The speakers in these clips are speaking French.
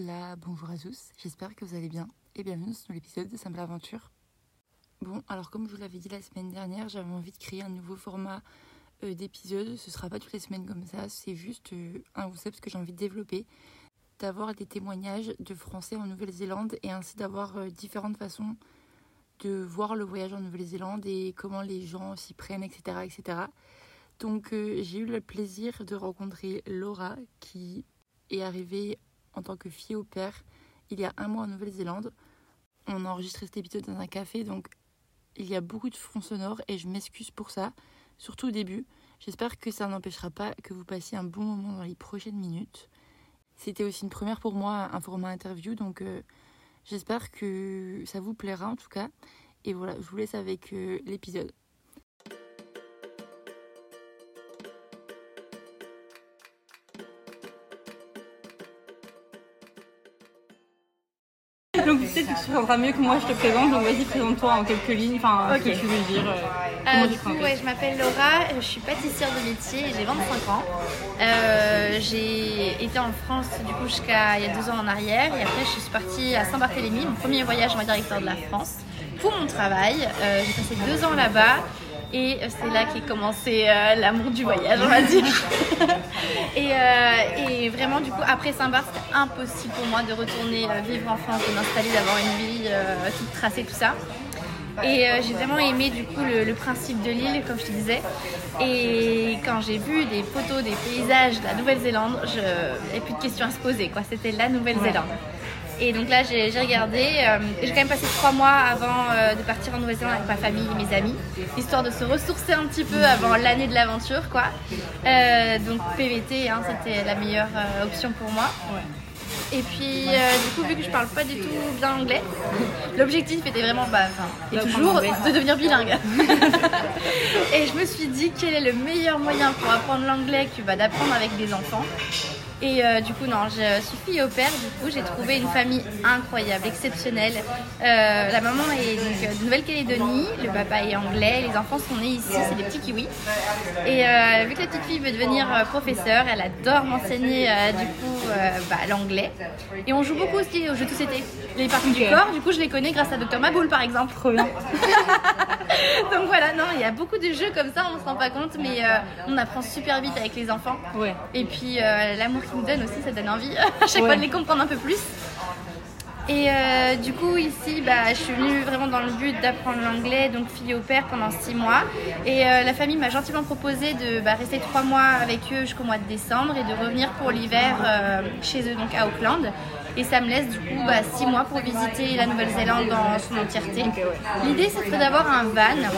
Bonjour à tous, j'espère que vous allez bien et bienvenue sur l'épisode de Simple Aventure. Bon, alors comme je vous l'avais dit la semaine dernière, j'avais envie de créer un nouveau format euh, d'épisode. Ce sera pas toutes les semaines comme ça, c'est juste euh, un concept que j'ai envie de développer, d'avoir des témoignages de Français en Nouvelle-Zélande et ainsi d'avoir euh, différentes façons de voir le voyage en Nouvelle-Zélande et comment les gens s'y prennent, etc. etc. Donc j'ai eu le plaisir de rencontrer Laura qui est arrivée en tant que fille au père il y a un mois en Nouvelle-Zélande. On a enregistré cet épisode dans un café, donc il y a beaucoup de fonds sonores et je m'excuse pour ça, surtout au début. J'espère que ça n'empêchera pas que vous passiez un bon moment dans les prochaines minutes. C'était aussi une première pour moi, un format interview, donc euh, j'espère que ça vous plaira en tout cas. Et voilà, je vous laisse avec euh, l'épisode. Peut-être que tu comprendras mieux que moi je te présente, donc vas-y présente-toi en quelques lignes, enfin ce que tu veux dire. euh, Euh, du coup, ouais, je m'appelle Laura, je suis pâtissière de métier et j'ai 25 ans. Euh, j'ai été en France du coup jusqu'à il y a deux ans en arrière et après je suis partie à Saint-Barthélemy, mon premier voyage en directeur de la France pour mon travail. Euh, j'ai passé deux ans là-bas et c'est là qu'est commencé euh, l'amour du voyage, on va dire. et, euh, et vraiment, du coup, après Saint-Barth, c'était impossible pour moi de retourner euh, vivre en France, de m'installer, d'avoir une vie euh, toute tracée, tout ça. Et j'ai vraiment aimé du coup le, le principe de l'île, comme je te disais. Et quand j'ai vu des photos des paysages de la Nouvelle-Zélande, je n'avais plus de questions à se poser. quoi. C'était la Nouvelle-Zélande. Et donc là, j'ai regardé. euh, j'ai quand même passé trois mois avant euh, de partir en Nouvelle-Zélande avec ma famille et mes amis, histoire de se ressourcer un petit peu avant l'année de l'aventure, quoi. Euh, donc PVT, hein, c'était la meilleure option pour moi. Et puis, du coup, vu que je parle pas du tout bien anglais, l'objectif était vraiment, bah, et toujours, de devenir bilingue. et je me suis dit quel est le meilleur moyen pour apprendre l'anglais que bah, d'apprendre avec des enfants? Et euh, du coup, non, je suis fille au père. Du coup, j'ai trouvé une famille incroyable, exceptionnelle. Euh, la maman est donc euh, de Nouvelle-Calédonie, le papa est anglais, les enfants sont nés ici, c'est des petits kiwis. Et euh, vu que la petite fille veut devenir professeure, elle adore m'enseigner du coup bah, l'anglais. Et on joue beaucoup aussi aux jeux de société. Les parties du corps, du coup, je les connais grâce à Dr Maboul par exemple. Donc voilà, non, il y a beaucoup de jeux comme ça, on se rend pas compte, mais on apprend super vite avec les enfants. Ouais. Et puis euh, l'amour qu'ils nous donnent aussi, ça donne envie à chaque fois de les comprendre un peu plus. Et euh, du coup ici, bah, je suis venue vraiment dans le but d'apprendre l'anglais, donc fille au père pendant six mois. Et euh, la famille m'a gentiment proposé de bah, rester trois mois avec eux jusqu'au mois de décembre et de revenir pour l'hiver euh, chez eux, donc à Auckland. Et ça me laisse du coup bah, six mois pour visiter la Nouvelle-Zélande dans son entièreté. L'idée, c'est d'avoir un van.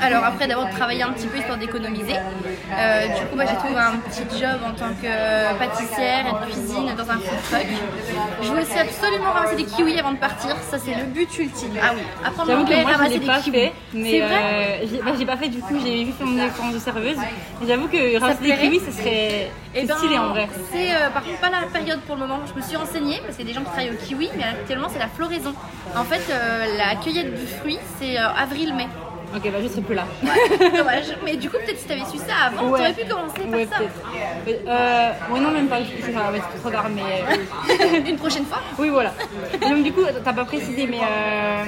Alors après, d'abord de travailler un petit peu histoire d'économiser. Euh, du coup, bah, j'ai trouvé un petit job en tant que pâtissière et de cuisine dans un food truck. Je aussi absolument ramasser des kiwis avant de partir. Ça, c'est le but ultime. Ah oui, apprendre l'anglais, ramasser des pas kiwis. fait, mais C'est vrai euh, j'ai bah, pas fait du coup, j'ai vu faire mon expérience de serveuse. J'avoue que ramasser des kiwis, ce serait Eh c'est ben, stylé en vrai. C'est euh, par contre pas la période pour le moment. Je me suis renseignée parce qu'il y a des gens qui travaillent au kiwi, mais actuellement c'est la floraison. En fait, euh, la cueillette du fruit, c'est euh, avril-mai. Ok, bah je serai plus là. Dommage. Mais du coup, peut-être si t'avais su ça avant, Ouais. t'aurais pu commencer par Ouais, ça. Euh, ouais, non, même pas, je être trop tard, mais. euh, Une prochaine fois? Oui, voilà. Donc, du coup, t'as pas précisé, mais euh,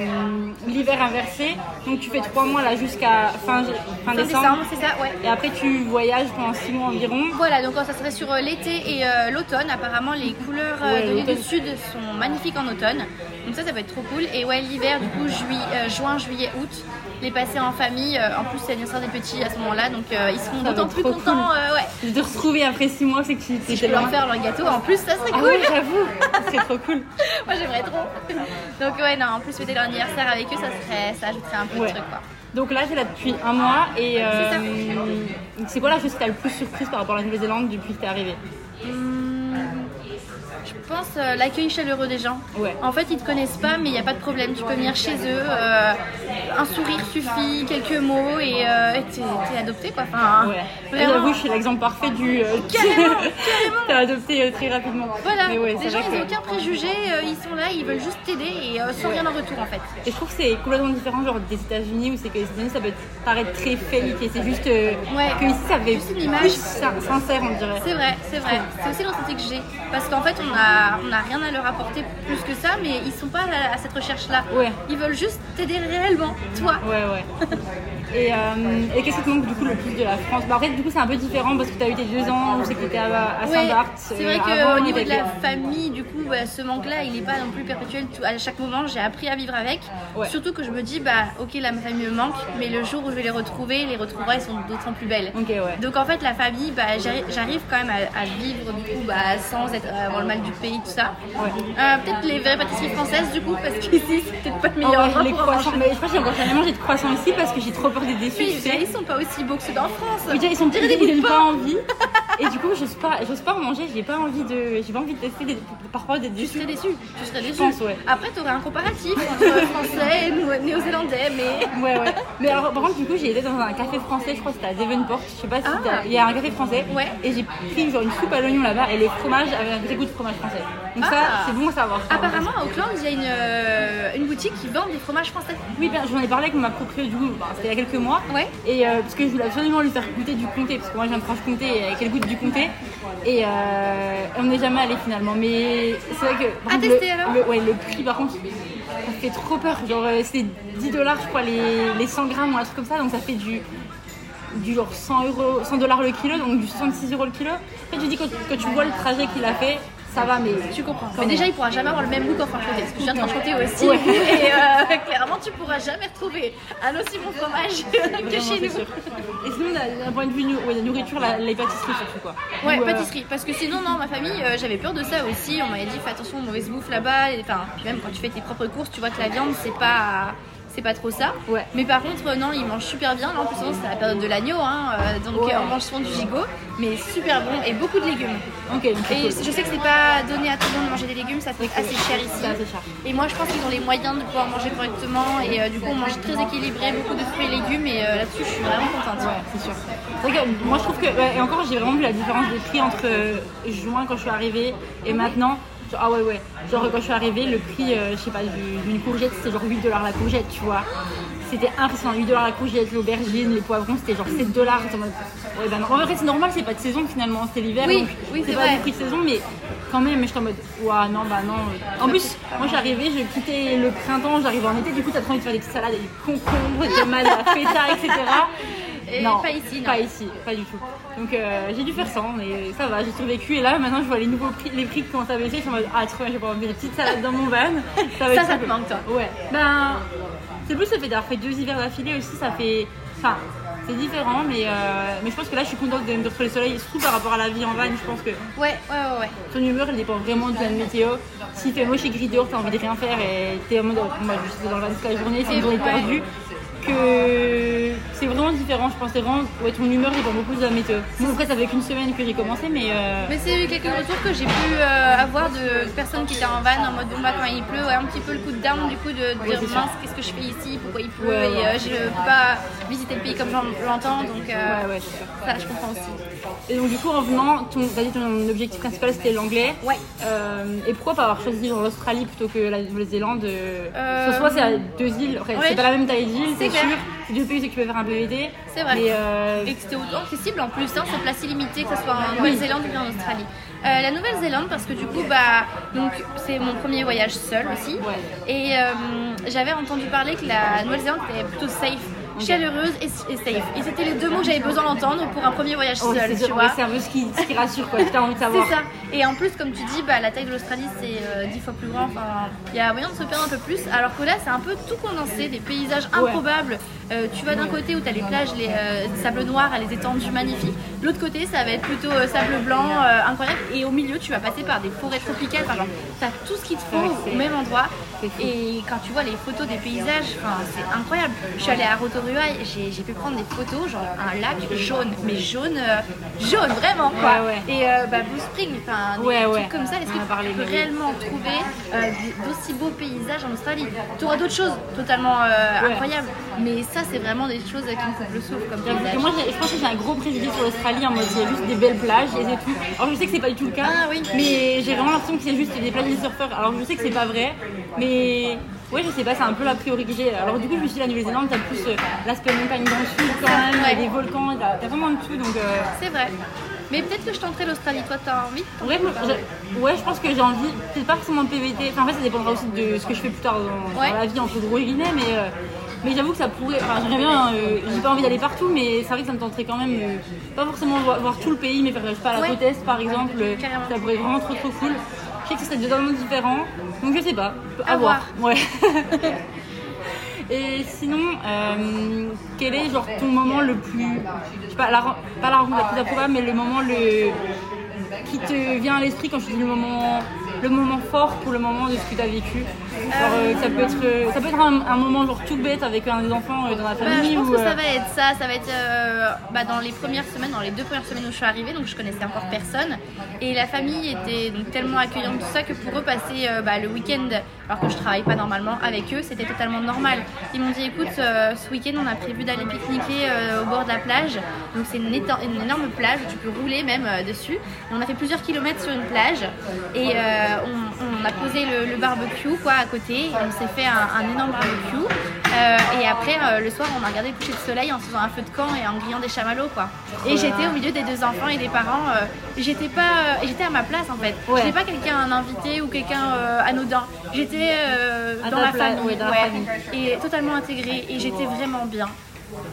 l'hiver inversé, donc tu fais trois mois là jusqu'à fin, fin, Fin décembre. décembre, c'est ça, ouais. Et après, tu voyages pendant six mois environ. Voilà, donc ça serait sur euh, l'été et euh, l'automne. Apparemment, les couleurs de l'île du. Sud sont magnifiques en automne. Donc ça, ça va être trop cool. Et ouais, l'hiver, du coup, juillet, juin, juillet, août, les passer en famille. Euh, en plus, c'est l'anniversaire des petits à ce moment-là, donc euh, ils seront d'autant plus contents. cool. euh, ouais. De te retrouver après six mois, c'est que tu Si je peux leur faire leur gâteau, en plus, ça serait Ah cool. ouais, j'avoue, c'est trop cool. Moi, j'aimerais trop. Donc ouais, non, en plus, fêter leur anniversaire avec eux, ça serait, ça ajouterait un peu Ouais. de truc, quoi. Donc là, t'es là depuis un mois et euh, C'est c'est quoi la chose qui t'a le plus surprise par rapport à la Nouvelle-Zélande depuis que t'es arrivée? Hum, Je pense euh, l'accueil chaleureux des gens. Ouais. En fait, ils te connaissent pas, mais il n'y a pas de problème. Tu peux venir chez eux. euh, un sourire suffit, quelques mots et euh, t'es adopté quoi. Enfin, Ouais. vraiment. J'avoue, je suis l'exemple parfait du. euh, Carrément, T'as adopté très rapidement. Voilà, Mais ouais, les gens ils n'ont que- aucun préjugé, ils sont là, ils veulent juste t'aider et sans rien en retour en fait. Et je trouve que c'est complètement différent genre des États-Unis où c'est que les États-Unis ça peut paraître très fake et c'est juste que ici ça fait Juste une image. plus sin- sincère on dirait. C'est vrai, c'est vrai. C'est aussi ressenti que j'ai. Parce qu'en fait, on a, on a rien à leur apporter plus que ça, mais ils sont pas à, à cette recherche-là. Ouais. Ils veulent juste t'aider réellement, toi. Ouais, ouais. Et, euh, et qu'est-ce qui te manque du coup le plus de la France? Bah, En fait, du coup, c'est un peu différent parce que tu as eu tes deux ans, je sais que tu étais à, à Saint-Barth. c'est euh, vrai avant, qu'au niveau de la euh, famille, du coup, bah, ce manque-là, il n'est pas non plus perpétuel. Tout- À chaque moment, j'ai appris à vivre avec. Ouais. Surtout que je me dis, bah, ok, là, ma famille me manque, mais le jour où je vais les retrouver, les retrouvailles sont d'autant plus belles. Ouais. Donc en fait, la famille, bah, j'arri- j'arrive quand même à, à vivre du coup bah, sans être, euh, avoir le mal du pays, tout ça. Ouais. Euh, peut-être les vraies pâtisseries françaises du coup, parce qu'ici, c'est peut-être pas le Oh, meilleur ouais, endroit les pour croissants, mais je crois que j'ai encore mangé de croissants ici parce que j'ai trop Mais tu sais. ils sont pas aussi beaux que ceux d'en France. Oui, déjà, ils sont des ils pas envie. Et du coup, j'ose pas, j'ose pas en manger. J'ai pas envie de, j'ai pas envie de tester. Des, parfois d'être Tu déçue. serais déçu. Tu serais déçu. pense, ouais. Après, tu aurais un comparatif entre français et néo- néo-zélandais, mais. Ouais, ouais. Mais alors, par contre, du coup, j'ai été dans un café français. Je crois que c'était à Devonport. Je sais pas si Ah. il y a un café français. Ouais. Et j'ai pris genre une soupe à l'oignon là-bas et le fromage avait un petit goût de fromage français. Donc ça, Ah. c'est bon à savoir. Apparemment, à Auckland, il y a une, euh, une boutique qui vend des fromages français. Oui, bien, j'en ai parlé avec ma proprio du coup, bah, c'était il y a quelques mois. Ouais. Et euh, parce que je voulais absolument lui faire goûter du comté, parce que moi de Franche-Comté et qu'elle goûte du comté. Et euh, on n'est jamais allé finalement. Mais c'est vrai que. À tester, le, alors le- Ouais, le prix par contre, ça fait trop peur. Genre, euh, c'était 10 dollars, je crois, les, les 100 grammes ou un truc comme ça. Donc ça fait du. Du genre 100 euros, 100 dollars le kilo, donc du 66 euros le kilo. En fait, je dis quand, quand tu vois le trajet qu'il a fait, ça va, mais Tu comprends. Mais déjà, il pourra jamais avoir le même goût qu'en Franche-Comté. Parce que je viens de Franche-Comté aussi. Ouais. Et euh, clairement, tu pourras jamais retrouver un aussi bon fromage que chez nous. sûr. Et sinon, d'un point de vue ouais, de nourriture, la, les pâtisseries surtout quoi. Ouais, Ou, euh, pâtisserie. Parce que sinon, non, ma famille, euh, j'avais peur de ça aussi. On m'avait dit, fais attention aux mauvaises bouffes là-bas. Enfin, puis même quand tu fais tes propres courses, tu vois que la viande, c'est pas. C'est pas trop ça. Ouais. Mais par contre, euh, non, ils mangent super bien. Là, en plus, c'est la période de l'agneau. Hein, euh, donc, Ouais. euh, on mange souvent du gigot. Mais super bon. Et beaucoup de légumes. Ok, Et cool. je sais que c'est pas donné à tout le monde de manger des légumes. Ça coûte assez cher ici. C'est assez cher. Et moi, je pense qu'ils ont les moyens de pouvoir manger correctement. Et euh, du coup, on mange très équilibré, beaucoup de fruits et légumes. Et euh, là-dessus, je suis vraiment contente. Ouais, c'est sûr. Moi je trouve que, et encore j'ai vraiment vu la différence des prix entre juin quand je suis arrivée et maintenant. Ah ouais, ouais. Genre quand je suis arrivée, le prix, euh, je sais pas, du- d'une courgette c'était genre 8 dollars la courgette, tu vois. C'était impressionnant, 8 dollars la courgette, l'aubergine, les poivrons c'était genre 7 dollars. Ouais, ben non. En vrai, c'est normal, c'est pas de saison finalement, c'est l'hiver. Oui, donc oui, c'est pas vrai. du prix de saison, mais quand même, j'étais en mode, ouah, non, bah non. En plus, moi j'arrivais, je quittais le printemps, j'arrivais en été, du coup t'as trop envie de faire des petites salades, des concombres, des de la feta, etc. Et pas ici, non. Pas ici, pas du tout. Donc euh, j'ai dû faire ça, mais ça va, j'ai survécu. Et là, maintenant, je vois les nouveaux prix, les prix qui commencent à baisser. Je suis en mode, ah, trop bien, je vais pouvoir me faire des petites salades dans mon van. Ça, va Ça, te manque, toi Ouais. Ben, c'est plus le fait d'avoir fait deux hivers d'affilée aussi, ça fait. Enfin, c'est différent, mais, euh, mais je pense que là, je suis contente de me retrouver le soleil, surtout par rapport à la vie en van. Je pense que Ouais, ouais, ouais, ouais. ton humeur, elle dépend vraiment de la météo. S'il fait moche et gris dehors, t'as envie de rien faire et t'es en mode, oh, moi, je suis dans le van toute la journée, c'est une journée Ouais. Que c'est vraiment différent, je pense. C'est vraiment, ouais, ton humeur dépend beaucoup de la météo. Bon, après, ça fait qu'une semaine que j'ai commencé, mais. euh, Mais c'est quelques retours que j'ai pu euh, avoir de personnes qui étaient en van en mode bon bah quand il pleut, ouais, un petit peu le coup de down du coup de, de Ouais, dire mince qu'est-ce que je fais ici, pourquoi il pleut et euh, je peux pas visiter le pays comme j'en- j'entends donc ça je comprends aussi. Et donc, du coup, en venant, ton, t'as dit ton objectif principal c'était l'anglais. Ouais. Et pourquoi pas avoir choisi l'Australie plutôt que la Nouvelle-Zélande que Soit c'est à deux îles, c'est pas la même taille d'île, c'est. Sûr. C'est deux pays où tu peux faire un PVT. C'est vrai. Mais euh, Et que c'était autant accessible en plus, hein, c'est place illimitée, que ce soit en Nouvelle-Zélande ou bien en Australie. Euh, la Nouvelle-Zélande parce que du coup bah donc c'est mon premier voyage seul aussi Ouais. et euh, j'avais entendu parler que la Nouvelle-Zélande était plutôt safe, chaleureuse et, et safe et c'était les deux mots que j'avais besoin d'entendre pour un premier voyage oh, seul c'est tu vois. c'est un peu ce qui, ce qui rassure, quoi. T'as envie de savoir. C'est ça. Et en plus, comme tu dis, bah, la taille de l'Australie, c'est euh, dix fois plus grand. Enfin, il y a moyen de se perdre un peu plus. Alors que là, c'est un peu tout condensé, des paysages Ouais. improbables. Euh, tu vas d'un côté où tu as les plages, les euh, sables noirs, les étendues magnifiques. L'autre côté, ça va être plutôt sable blanc, incroyable. Et au milieu, tu vas passer par des forêts tropicales. Enfin, genre, tu as tout ce qu'il te faut au même endroit. Et quand tu vois les photos des paysages, c'est incroyable. Je suis allée à Rotorua j'ai pu prendre des photos, genre un lac jaune, mais jaune, euh, jaune vraiment quoi. Ouais, ouais. Et euh, bah, Blue Spring, enfin, des Ouais, trucs ouais. comme ça, est-ce que tu peux réellement trouver euh, d'aussi beaux paysages en Australie? Tu auras d'autres choses totalement incroyables, mais ça, c'est vraiment des choses qui me coupent le souffle comme paysage. moi, je pense que j'ai un gros préjudice sur l'Australie en mode il y a juste des belles plages et c'est tout. Alors je sais que c'est pas du tout le cas, Ah oui. mais j'ai vraiment l'impression que c'est juste des plages de surfeurs. Alors je sais que c'est pas vrai, mais ouais, je sais pas, c'est un peu l'a priori que j'ai. Alors du coup, je me suis dit la Nouvelle-Zélande, t'as plus euh, l'aspect montagne dans le sud quand même, Ouais. des volcans, t'as t'as vraiment de tout donc. euh, C'est vrai. Mais peut-être que je tenterai l'Australie. Toi, t'as envie de Ouais, je, ouais, je pense que j'ai envie, peut-être pas forcément de PVT, enfin en fait ça dépendra aussi de ce que je fais plus tard dans, Ouais. dans la vie entre gros guillemets, mais, euh, mais j'avoue que ça pourrait, enfin j'aimerais bien, euh, j'ai pas envie d'aller partout, mais c'est vrai que ça me tenterait quand même, euh, pas forcément voir, voir tout le pays, mais faire, je sais pas, la Ouais. côte Est par exemple, Carrément. ça pourrait être vraiment trop trop cool. Je sais que ce serait totalement différent, donc je sais pas, à, À voir. Ouais. Et sinon, euh, quel est genre ton moment le plus, je sais pas, la, pas la rencontre la plus improbable, mais le moment le qui te vient à l'esprit quand je dis le moment, le moment fort pour le moment de ce que tu as vécu Genre, euh, ça peut être, euh, ça peut être un, un moment genre tout bête avec un des enfants euh, dans la Bah, famille je pense ou, que ça va être ça, ça va être euh, bah, dans les premières semaines, dans les deux premières semaines où je suis arrivée, donc je connaissais encore personne. Et la famille était donc tellement accueillante, tout ça, que pour eux, passer bah, le week-end, alors que je travaille pas normalement, avec eux, c'était totalement normal. Ils m'ont dit écoute, ce week-end, on a prévu d'aller pique-niquer au bord de la plage. Donc c'est une, énorme plage où tu peux rouler même dessus. Et on a fait plusieurs kilomètres sur une plage et on, on a posé le, le barbecue quoi à côté. Et on s'est fait un, un énorme barbecue. Euh, et après, euh, le soir, on a regardé le coucher de soleil en faisant un feu de camp et en grillant des chamallows quoi. Et j'étais au milieu des deux enfants et des parents. euh, j'étais pas, euh, j'étais à ma place en fait. Ouais. J'étais pas quelqu'un un invité ou quelqu'un euh, anodin. J'étais euh, dans la famille, ouais, dans la famille. et totalement intégrée et j'étais vraiment bien.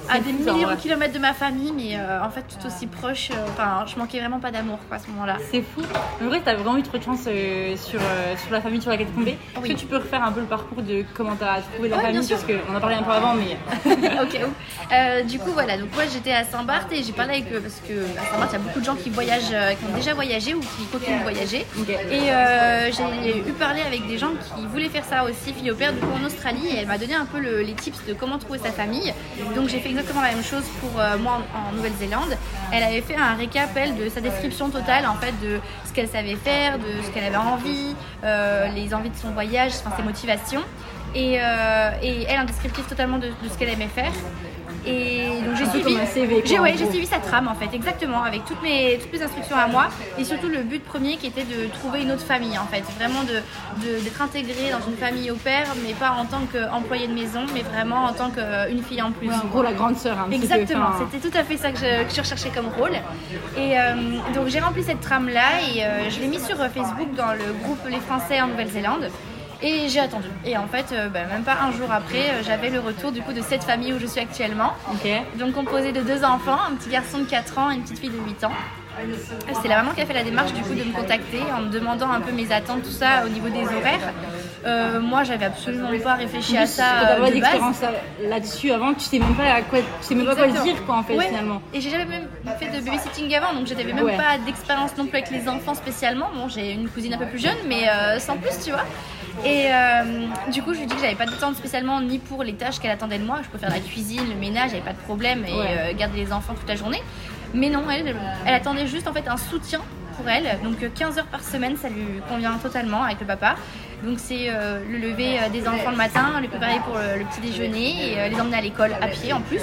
À des millions de kilomètres de ma famille, mais euh, en fait tout aussi proche. euh, Enfin, je manquais vraiment pas d'amour quoi à ce moment-là. C'est fou. En vrai, t'as vraiment eu trop de chance euh, sur, sur la famille sur laquelle t'es tombée. Est-ce Oui. que tu peux refaire un peu le parcours de comment t'as trouvé la Ouais, famille? Parce qu'on en a parlé un peu avant, mais ok. Du coup, voilà. Donc moi, j'étais à Saint-Barth et j'ai parlé avec eux parce que à Saint-Barth, il y a beaucoup de gens qui voyagent, qui ont déjà voyagé ou qui continuent de voyager. Et j'ai eu parlé avec des gens qui voulaient faire ça aussi, fille au père, du coup en Australie. Et elle m'a donné un peu le- les tips de comment trouver sa famille. Donc j'ai fait exactement la même chose pour euh, moi en, Nouvelle-Zélande. Elle avait fait un récap elle de sa description totale en fait de ce qu'elle savait faire, de ce qu'elle avait envie, euh, les envies de son voyage, enfin ses motivations. Et, euh, et elle un descriptif totalement de ce qu'elle aimait faire. Et donc j'ai suivi, un CV, j'ai ouais, j'ai suivi sa trame en fait, exactement, avec toutes mes, toutes mes instructions à moi. Et surtout le but premier qui était de trouver une autre famille en fait, vraiment de de- d'être intégrée dans une famille au pair, mais pas en tant qu'employée de maison, mais vraiment en tant qu'une fille en plus. Ouais, en gros, la grande sœur. peu, Exactement, enfin, c'était tout à fait ça que je, que je recherchais comme rôle. Et euh, donc j'ai rempli cette trame-là et euh, je l'ai mis sur euh, Facebook dans le groupe Les Français en Nouvelle-Zélande. Et j'ai attendu. Et en fait, euh, bah, même pas un jour après, euh, j'avais le retour du coup de cette famille où je suis actuellement. Donc composé de deux enfants, un petit garçon de 4 ans et une petite fille de 8 ans. C'est la maman qui a fait la démarche du coup de me contacter en me demandant un peu mes attentes, tout ça au niveau des horaires. Euh, moi j'avais absolument pas réfléchi à ça t'as euh, pas d'expérience là- là-dessus avant, tu sais même pas à quoi, tu sais même pas quoi dire quoi en fait Ouais. finalement. Et j'ai jamais même fait de babysitting avant, donc j'avais même Ouais. pas d'expérience non plus avec les enfants spécialement. Bon, j'ai une cousine un peu plus jeune, mais euh, sans plus, tu vois. Et euh, du coup, je lui dit que j'avais pas d'attente spécialement ni pour les tâches qu'elle attendait de moi. Je peux faire la cuisine, le ménage, j'avais pas de problème et Ouais. euh, garder les enfants toute la journée. Mais non, elle, elle attendait juste en fait un soutien pour elle. Donc euh, 15 heures par semaine, ça lui convient totalement avec le papa. Donc c'est euh, le lever euh, des enfants le matin, les préparer pour le, le petit déjeuner et euh, les emmener à l'école à pied en plus.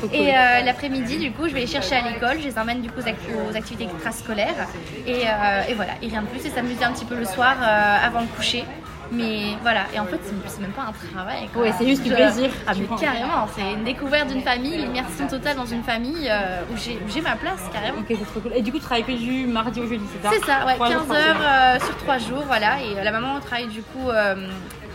Cool. Et euh, l'après-midi, du coup, je vais les chercher à l'école. Je les emmène du coup aux, act- aux activités extrascolaires. Et, euh, et voilà, et rien de plus. Et s'amuser un petit peu le soir euh, avant le coucher. Mais voilà, et en fait, c'est même pas un travail. quoi. Ouais, c'est juste du plaisir. Ah, mais carrément, c'est une découverte d'une famille, l'immersion totale dans une famille euh, où j'ai ma place carrément. Ok, c'est trop cool. Et du coup, tu travailles que du mardi au jeudi, c'est ça? C'est ça, ouais, Trois jours 15 par heures euh, sur 3 jours, voilà. Et euh, la maman travaille du coup euh,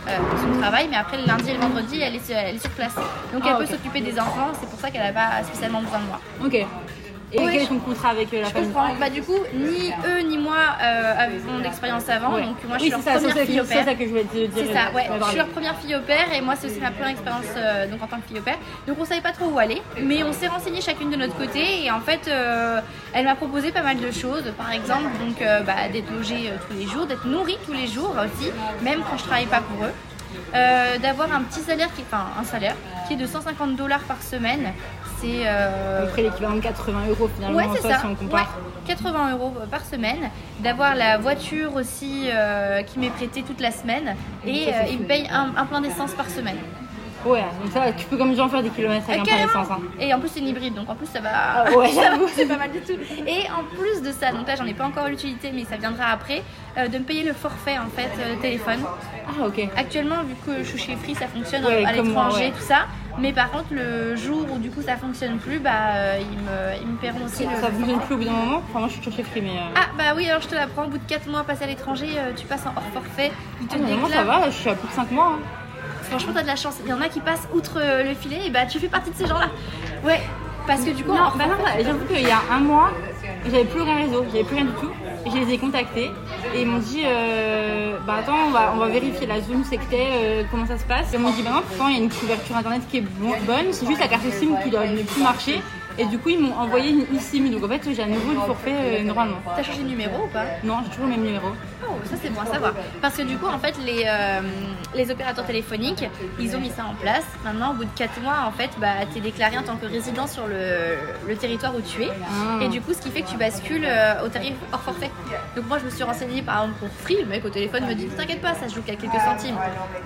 euh, son travail, mais après le lundi et le vendredi, elle est, sur- elle est sur place. Donc Ah, elle peut s'occuper des enfants, c'est pour ça qu'elle n'a pas spécialement besoin de moi. Ok. Et Ouais, quel est je- ton contrat avec euh, la Je famille comprends. Bah du coup, ni eux ni moi euh, avons d'expérience avant, Ouais. donc moi je oui, suis leur c'est ça, première c'est fille au ça, père. c'est ça que je voulais te dire. C'est ça, ouais. Je suis leur première fille au père et moi c'est aussi ma première expérience euh, donc en tant que fille au père. Donc on savait pas trop où aller, mais on s'est renseigné chacune de notre côté et en fait euh, elle m'a proposé pas mal de choses. Par exemple, donc euh, bah, d'être logée euh, tous les jours, d'être nourrie tous les jours aussi, même quand je travaille pas pour eux. Euh, d'avoir un petit salaire qui, enfin un salaire qui est de 150 dollars par semaine. C'est euh, À peu près l'équivalent de 80 euros finalement, Ouais, en soi, ça. si on compare. Ouais, 80 euros par semaine. D'avoir la voiture aussi euh, qui m'est prêtée toute la semaine. Et euh, il me paye un, un plein d'essence par semaine. Ouais, donc ça, tu peux comme gens faire des kilomètres avec Euh, un essence. Hein. Et en plus c'est une hybride donc en plus ça va. Ah ouais, ça c'est pas mal du tout. Et en plus de ça, donc là j'en ai pas encore l'utilité mais ça viendra après, euh, de me payer le forfait en fait euh, téléphone. Ah, ok. Actuellement vu que je suis chez Free ça fonctionne Ouais, à l'étranger ouais. tout ça. Mais par contre le jour où du coup ça fonctionne plus, bah euh, ils, me, ils me paieront aussi le. Ça fonctionne plus au bout d'un moment Enfin, moi je suis toujours chez Free, mais. Ah bah oui alors je te l'apprends, au bout de 4 mois passé à l'étranger, tu passes en hors forfait, ils te ah, normalement, ça va, je suis à plus de 5 mois. hein. Franchement t'as de la chance, il y en a qui passent outre euh, le filet et bah tu fais partie de ces gens là. Ouais, parce que du coup Non, en bah non, bah, j'avoue qu'il y a un mois, j'avais plus aucun réseau, j'avais plus rien du tout. Et je les ai contactés et ils m'ont dit euh, Bah attends, on va, on va vérifier la zone, c'est que t'es, euh, comment ça se passe. Et ils m'ont dit Bah non, pourtant il y a une couverture internet qui est bon- bonne, c'est juste la carte SIM qui doit ne plus marcher. Et du coup, ils m'ont envoyé une eSIM. Donc en fait, j'ai à nouveau le forfait euh, normalement. T'as changé de numéro ou pas Non, j'ai toujours le même numéro. Oh, ça c'est bon à savoir. Parce que du coup, en fait, les, euh, les opérateurs téléphoniques, ils ont mis ça en place. Maintenant, au bout de 4 mois, en fait, bah, tu es déclaré en tant que résident sur le, le territoire où tu es. Ah. Et du coup, ce qui fait que tu bascules euh, au tarif hors forfait. Donc moi, je me suis renseignée par exemple pour Free. Le mec au téléphone me dit, t'inquiète pas, ça se joue qu'à quelques centimes.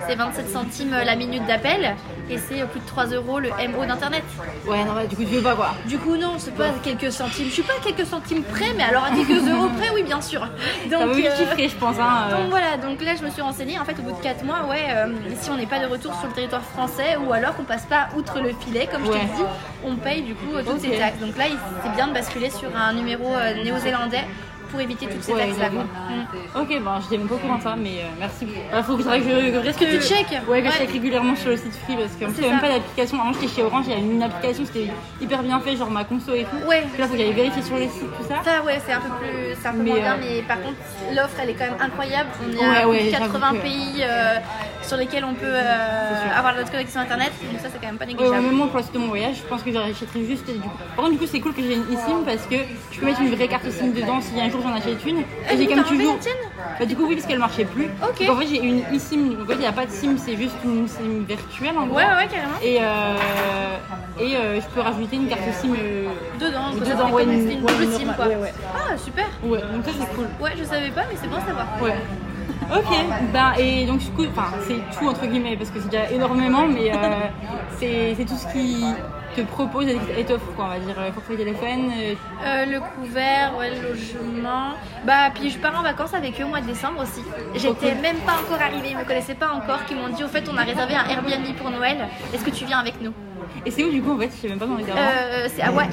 C'est 27 centimes la minute d'appel et c'est plus de 3 euros le MO d'internet. Ouais, non, bah, du coup, tu veux pas quoi. Du coup, non, c'est pas quelques centimes. Je suis pas à quelques centimes près, mais alors à quelques euros près, oui, bien sûr. Donc, vite euh, chiffrer, je pense. Hein, euh. donc voilà, donc là je me suis renseignée, en fait au bout de 4 mois, ouais, euh, si on n'est pas de retour sur le territoire français ou alors qu'on passe pas outre le filet, comme je t'ai dit, on paye du coup euh, toutes ces taxes. Donc là c'est bien de basculer sur un numéro euh, néo-zélandais pour éviter toutes ces Ouais, taxes là. j'avoue. Ok, bon, je n'étais même pas de ça, mais euh, merci. Il faut que, que je, que je reste Que tu checkes. Ouais, que Ouais. je check régulièrement sur le site Free parce qu'en plus, C'est il n'y a même pas d'application. Avant, j'étais chez Orange, il y avait une application, c'était hyper bien fait, genre ma conso et tout. Ouais. Là, faut que j'aille vérifier sur les sites, tout ça. Ça ouais c'est un peu plus c'est un peu Mais, moins bien euh, mais par contre l'offre elle est quand même incroyable. On est Ouais, à ouais, plus de j'avoue 80 que- pays euh, sur lesquels on peut euh, avoir notre connexion internet donc ça c'est quand même pas négligeable. même moi, pour la suite de mon voyage, je pense que j'achèterai juste. Du coup. Par contre, du coup, c'est cool que j'ai une eSIM parce que je peux mettre une vraie carte SIM dedans si un jour j'en achète une. Ah, Et j'ai t'as comme toujours. Bah, du coup, oui, parce qu'elle marchait plus. Donc, en fait, j'ai une eSIM. Donc, en fait, il n'y a pas de SIM, c'est juste une SIM virtuelle en gros. Ouais ouais carrément. Et, euh, et euh, je peux rajouter une carte SIM. euh, Dedans, dedans, ouais, une- une quoi. ouais, ouais. Ah super. Ouais, donc ça c'est cool. Ouais, je savais pas, mais c'est bon à savoir. Ouais. Ok, ben, et donc du coup, enfin c'est tout entre guillemets parce que c'est déjà énormément, mais euh, c'est c'est tout ce qui te propose et t'offre quoi, on va dire euh, forfait téléphone. euh, Euh, le couvert, ouais, le logement. Bah, puis je pars en vacances avec eux au mois de décembre aussi. J'étais même pas encore arrivée, ils me connaissaient pas encore. Qui m'ont dit, au fait, on a réservé un Airbnb pour Noël. Est-ce que tu viens avec nous? Et c'est où du coup en fait? Je sais même pas dans les euh, C'est à Hawaï,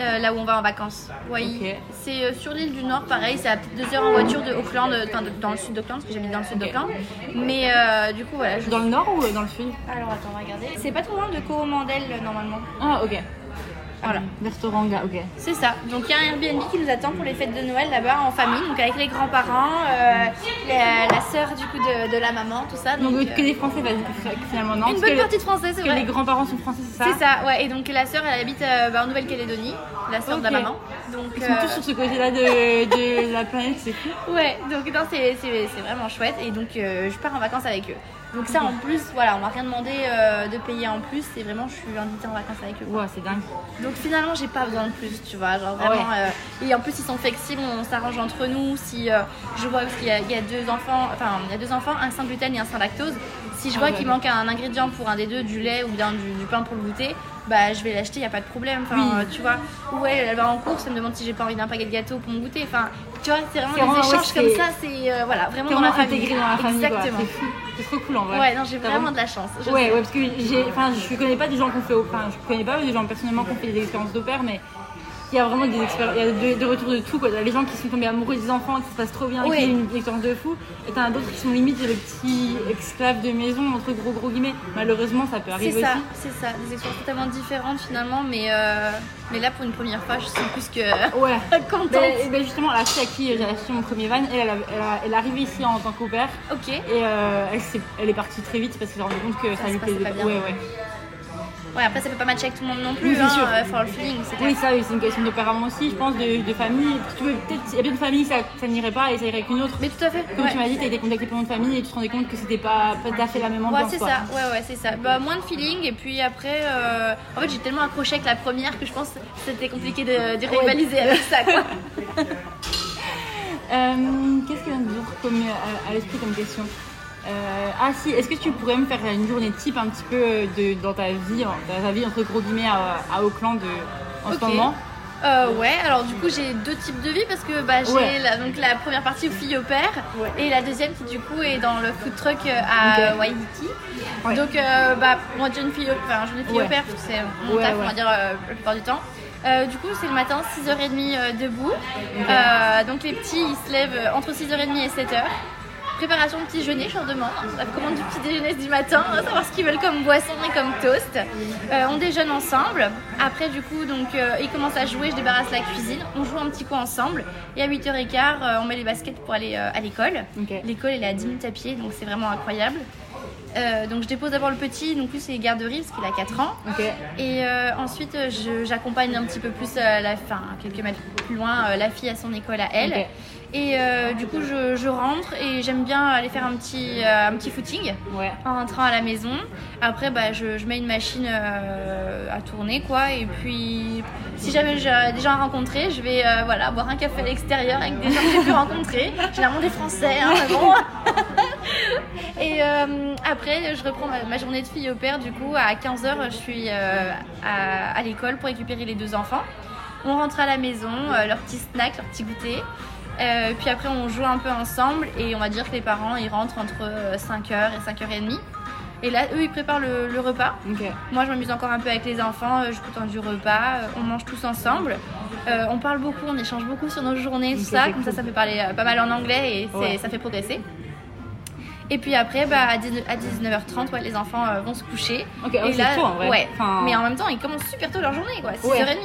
euh, là où on va en vacances. Hawaï. Ok. C'est euh, sur l'île du Nord, pareil. C'est à deux heures en voiture de Auckland, euh, enfin de- dans le sud d'Auckland, parce que j'habite dans le sud d'Auckland. Mais euh, du coup, voilà. Je... Dans le nord ou dans le sud? Alors attends, on va regarder. C'est pas trop loin de Coromandel euh, normalement. Ah ok. Voilà. Restaurant ok. C'est ça. Donc il y a un Airbnb qui nous attend pour les fêtes de Noël là-bas en famille, donc avec les grands-parents, euh, la, la sœur du coup de, de la maman, tout ça. Donc Donc, euh, que des Français bah, finalement non une bonne partie de français, c'est que vrai. les grands-parents sont français, c'est ça C'est ça, ouais. Et donc la sœur, elle habite euh, bah, en Nouvelle-Calédonie, la sœur de la maman. Donc Ils sont euh, tous sur ce côté-là de, de la planète, c'est fou. ouais, donc non, c'est vraiment chouette. Et donc euh, je pars en vacances avec eux. Donc ça en plus, voilà, on m'a rien demandé euh, de payer en plus. C'est vraiment, je suis invitée en vacances avec eux. Ouais, c'est dingue. Donc finalement, j'ai pas besoin de plus, tu vois. Genre vraiment. euh, et en plus, ils sont flexibles, on s'arrange entre nous. Si euh, je vois qu'il y, a- il y a deux enfants, enfin, il y a deux enfants, un sans gluten et un sans lactose. Si je vois Ah ouais. qu'il manque un ingrédient pour un des deux, du lait ou bien du, du pain pour le goûter, bah je vais l'acheter, y a pas de problème. Enfin, Oui. tu vois. Ou elle, va en course, elle me demande si j'ai pas envie d'un paquet de gâteau pour mon goûter. Enfin, tu vois, c'est vraiment des ouais, échanges comme ça. C'est voilà, vraiment dans la famille. dans la famille, quoi. Exactement. Fou. C'est trop cool en vrai. Ouais, non, j'ai T'as vraiment de la chance. Je Ouais, sais. ouais, parce que j'ai, enfin, je connais pas des gens qui ont fait, au- enfin, je connais pas des gens personnellement qui ont fait des expériences d'au pair, mais il y a vraiment des expériences, il y a des, des retours de tout, quoi. T'as les gens qui sont tombés amoureux des enfants, qui se passent trop bien, Oui. qui ont une expérience de fou, et t'en as d'autres qui sont limite les petits esclaves de maison, entre gros gros guillemets. Malheureusement, ça peut C'est arriver ça, aussi. c'est ça, des expériences totalement différentes finalement, mais, euh, mais là pour une première fois, je suis plus que Ouais. contente. Et ben, justement, la fille à qui j'ai acheté mon premier van, elle, elle, est arrivée ici en tant qu'au pair, Ok, et euh, elle, s'est- elle est partie très vite parce qu'elle s'est rendue compte que ça, Ça lui plaisait pas bien. Ouais, ouais. Ouais, après ça peut pas matcher avec tout le monde non plus, Oui, c'est hein, sûr. euh, faut avoir le feeling, c'est Oui, ça, oui, c'est une question d'opération aussi, je pense, de, de famille. Tu veux, peut-être, il y a bien une famille, ça, ça n'irait pas et ça irait avec une autre. Mais tout à fait, Comme ouais. tu m'as dit, tu as été contacté par une famille et tu te rendais compte que c'était pas, pas tout à fait la même Ouais, ambiance. c'est quoi. ça, ouais, ouais, c'est ça. Bah, moins de feeling, et puis après, euh, en fait, j'ai tellement accroché avec la première que je pense que c'était compliqué de, de rivaliser avec ça, quoi. Euh, Qu'est-ce qui vient de comme, à, à l'esprit comme question? Euh, ah si, est-ce que tu pourrais me faire une journée type un petit peu euh, de, dans ta vie, dans ta vie entre gros guillemets à, à Auckland euh, en ce moment? Euh, ouais, alors du coup j'ai deux types de vie parce que bah, j'ai Ouais. la, donc la première partie fille au père Ouais. et la deuxième qui du coup est dans le food truck à. Waikiki. Ouais. Donc euh, bah moi j'ai une fille au, enfin, j'ai une fille au père parce que c'est mon taf on va dire euh, la plupart du temps. Euh, du coup c'est le matin 6h30 euh, debout. Euh, donc les petits ils se lèvent entre 6h30 et 7h. Préparation de petit déjeuner, je leur demande. La commande du petit déjeuner du matin, à savoir ce qu'ils veulent comme boisson et comme toast. Euh, on déjeune ensemble. Après, du coup, donc, euh, ils commencent à jouer, je débarrasse la cuisine. On joue un petit coup ensemble. Et à 8h15, euh, on met les baskets pour aller à l'école. L'école, elle est à 10 minutes à pied, donc c'est vraiment incroyable. Euh, donc je dépose d'abord le petit, donc lui c'est garderie parce qu'il a 4 ans. Et euh, ensuite j'accompagne un petit peu plus euh, la fin, quelques mètres plus loin la fille à son école à elle. Et euh, du coup je, je rentre et j'aime bien aller faire un petit, euh, un petit footing Ouais. en rentrant à la maison. Après, bah, je, je mets une machine euh, à tourner, quoi. Et puis, si jamais j'ai des gens à rencontrer, je vais voilà, boire un café à l'extérieur avec des gens que j'ai pu rencontrer. Généralement des Français, hein, mais bon. Et après, je reprends ma, ma journée de fille au père. Du coup, à 15h, je suis à, à l'école pour récupérer les deux enfants. On rentre à la maison, leur petit snack, leur petit goûter. Euh, puis après, on joue un peu ensemble et on va dire que les parents ils rentrent entre 5h et 5h30. Et là, eux, ils préparent le, le repas. Moi, je m'amuse encore un peu avec les enfants, euh, je coupe du repas, euh, on mange tous ensemble. Euh, on parle beaucoup, on échange beaucoup sur nos journées, tout ça. Comme ça, cool. ça fait parler euh, pas mal en anglais et Ouais. ça fait progresser. Et puis après, bah, à 19 à 19h30, ouais, les enfants euh, vont se coucher. Ok, oh, c'est tôt, en vrai. ouais. Enfin- Mais en même temps, ils commencent super tôt leur journée, quoi. 6h30. Ouais.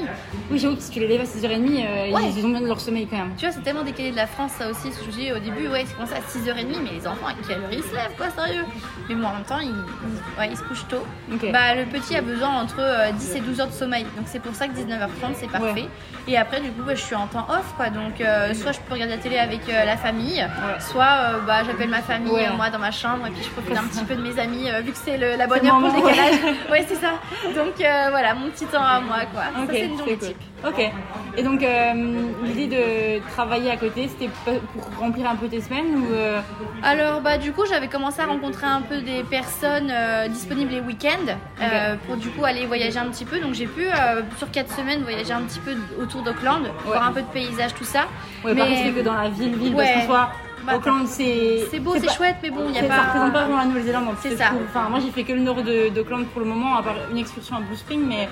Oui, j'avoue que si tu les lèves à 6h30, euh, Ouais. ils ont besoin de leur sommeil quand même. Tu vois, c'est tellement décalé de la France, ça aussi. Je dis au début, ouais, c'est commencé à 6h30, mais les enfants, à quelle heure ils se lèvent, quoi, sérieux? Mais bon, en même temps, ils, ils- ouais, ils se couchent tôt. Bah, le petit a besoin entre euh, 10 et 12 heures de sommeil. Donc, c'est pour ça que 19h30, c'est parfait. Et après, du coup, bah, je suis en temps off, quoi. Donc, euh, soit je peux regarder la télé avec euh, la famille, soit euh, bah, j'appelle ma famille, euh, moi, dans ma chambre, et puis je profite un petit peu de mes amis, euh, vu que c'est la bonne heure pour le décalage. Ouais, c'est ça. Donc, euh, voilà, mon petit temps à moi, quoi. Ok, ça, c'est une journée cool. type. Ok. Et donc, euh, l'idée de travailler à côté, c'était pour remplir un peu tes semaines ou Alors bah du coup j'avais commencé à rencontrer un peu des personnes disponibles les week-ends pour du coup aller voyager un petit peu donc j'ai pu sur 4 semaines voyager un petit peu autour d'Auckland voir un peu de paysage tout ça Ouais, par Mais- contre, c'est que dans la ville, ville, Ouais. parce qu'en soi, Bah, Auckland, c'est. c'est beau c'est chouette mais bon il y a c'est- pas Ça représente pas vraiment la Nouvelle-Zélande. C'est ça. Enfin, moi, j'ai fait que le nord de- d'Auckland pour le moment, à part une excursion à Blue Spring, mais,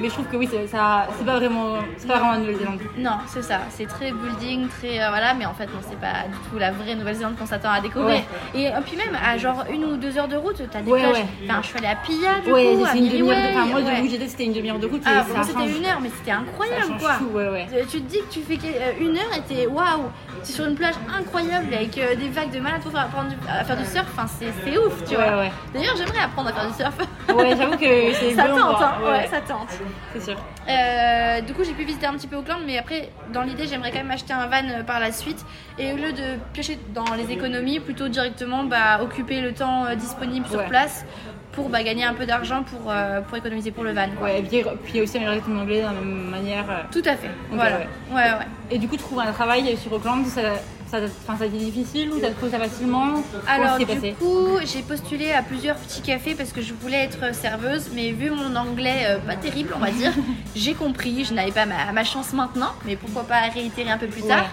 mais je trouve que oui, c'est ça, c'est pas vraiment, c'est pas vraiment la Nouvelle-Zélande. non c'est ça c'est très building très euh, voilà mais en fait non c'est pas du tout la vraie Nouvelle-Zélande qu'on s'attend à découvrir Ouais. et euh, puis même à genre une ou deux heures de route t'as des Ouais, plages ouais. enfin je suis allée à Pia du Ouais, coup c'est une demi-heure. de- Enfin, moi, de où j'étais, c'était une demi-heure de route. ah bon, c'était une heure mais c'était incroyable quoi tout. Euh, Tu te dis que tu fais une heure et t'es waouh, t'es sur une plage incroyable avec euh, des vagues de malade pour faire, apprendre du- à faire du surf. Enfin, c'est ouf, tu Ouais, vois. ouais. D'ailleurs, j'aimerais apprendre à faire du surf. Ouais, j'avoue que c'est ça tente, hein. Ouais, ça tente. c'est sûr. Euh, du coup, j'ai pu visiter un petit peu Auckland, mais après, dans l'idée, j'aimerais quand même acheter un van euh, par la suite. Et au lieu de piocher dans les économies, plutôt directement bah, occuper le temps disponible sur place pour bah, gagner un peu d'argent pour, euh, pour économiser pour le van. quoi. Ouais, et puis, puis aussi améliorer ton anglais de la même manière. euh. Tout à fait. Ok, voilà. ouais. ouais, ouais. Et du coup, trouver un travail sur Auckland, ça, ça, ça a été difficile ou t'as trouvé ça facilement? Alors du passé? coup, j'ai postulé à plusieurs petits cafés parce que je voulais être serveuse, mais vu mon anglais euh, pas terrible, on va dire, j'ai compris, je n'avais pas ma, ma chance maintenant, mais pourquoi pas réitérer un peu plus tard.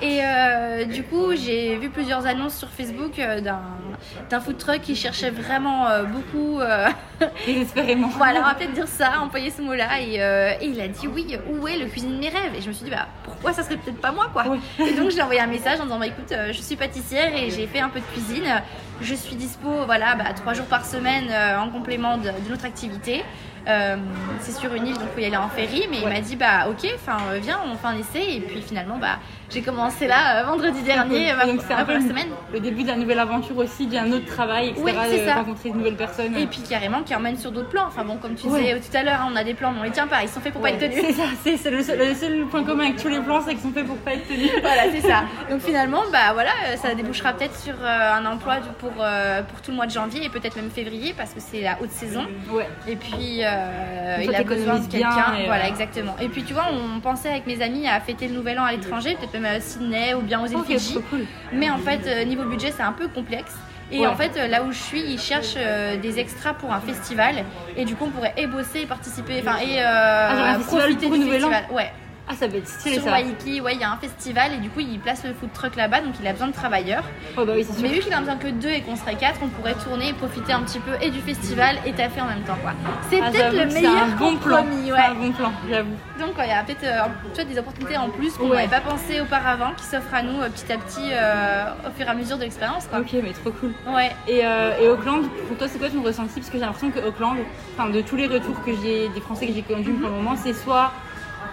Et euh, du coup, j'ai vu plusieurs annonces sur Facebook euh, d'un food truck qui cherchait vraiment beaucoup. Désespérément. voilà, on va peut-être dire ça, employer ce mot-là. Et, et il a dit oui, où est le cuisine de mes rêves? Et je me suis dit, bah pourquoi ça serait peut-être pas moi quoi? Et donc je lui ai envoyé un message en disant, bah écoute, euh, je suis pâtissière et j'ai fait un peu de cuisine. Je suis dispo, voilà, bah, trois jours par semaine euh, en complément d'une autre activité. Euh, c'est sur une île, donc il faut y aller en ferry. Mais il m'a dit, bah ok, enfin euh, viens, on fait un essai. Et puis finalement, bah j'ai commencé là euh, vendredi dernier, ma, Donc, c'est un ma peu première semaine. Le début la nouvelle aventure aussi, d'un autre travail, etc. Oui, c'est ça. rencontrer de nouvelles personnes. Et puis carrément qui emmène sur d'autres plans. Enfin bon, comme tu Ouais. disais tout à l'heure, hein, on a des plans, mais on les tient pas. Ils sont faits pour Ouais, pas être tenus. C'est ça, c'est le, seul- le seul point commun avec tous les plans, c'est qu'ils sont faits pour pas être tenus. voilà, c'est ça. Donc finalement, bah voilà, ça débouchera peut-être sur euh, un emploi pour, pour tout le mois de janvier et peut-être même février parce que c'est la haute saison. Ouais. Et puis euh, il a besoin de quelqu'un. Voilà, euh, exactement. Et puis tu vois, on pensait avec mes amis à fêter le nouvel an à l'étranger, peut-être même à Sydney ou bien aux îles Ok, Fidji. trop cool. Mais en fait, euh, niveau budget, c'est un peu complexe. Et Ouais. en fait, là où je suis, ils cherchent euh, des extras pour un festival. Et du coup, on pourrait et bosser et participer, enfin, et euh, Ah, genre un festival profiter pour du Nouvel An festival. Ouais. Ah, ça va être stylé Sur ça. Waikiki, ouais, il y a un festival et du coup, il place le food truck là-bas, donc il a besoin de travailleurs. Ouais, bah oui, c'est sûr. Mais vu qu'il en a besoin que deux et qu'on serait quatre, on pourrait tourner et profiter un petit peu et du festival et taffer en même temps, quoi. C'est Ah, peut-être le meilleur un bon plan. compromis, C'est ouais. un bon plan, j'avoue. Donc ouais, il y a peut-être euh, tu vois, des opportunités en plus qu'on Ouais. n'avait pas pensé auparavant qui s'offrent à nous euh, petit à petit euh, au fur et à mesure de l'expérience. quoi. Ok, mais trop cool. Ouais. Et, et Auckland, pour toi, c'est quoi ton ressenti? Parce que j'ai l'impression que Auckland, enfin, de tous les retours que j'ai des Français que j'ai connus pour le moment, c'est soit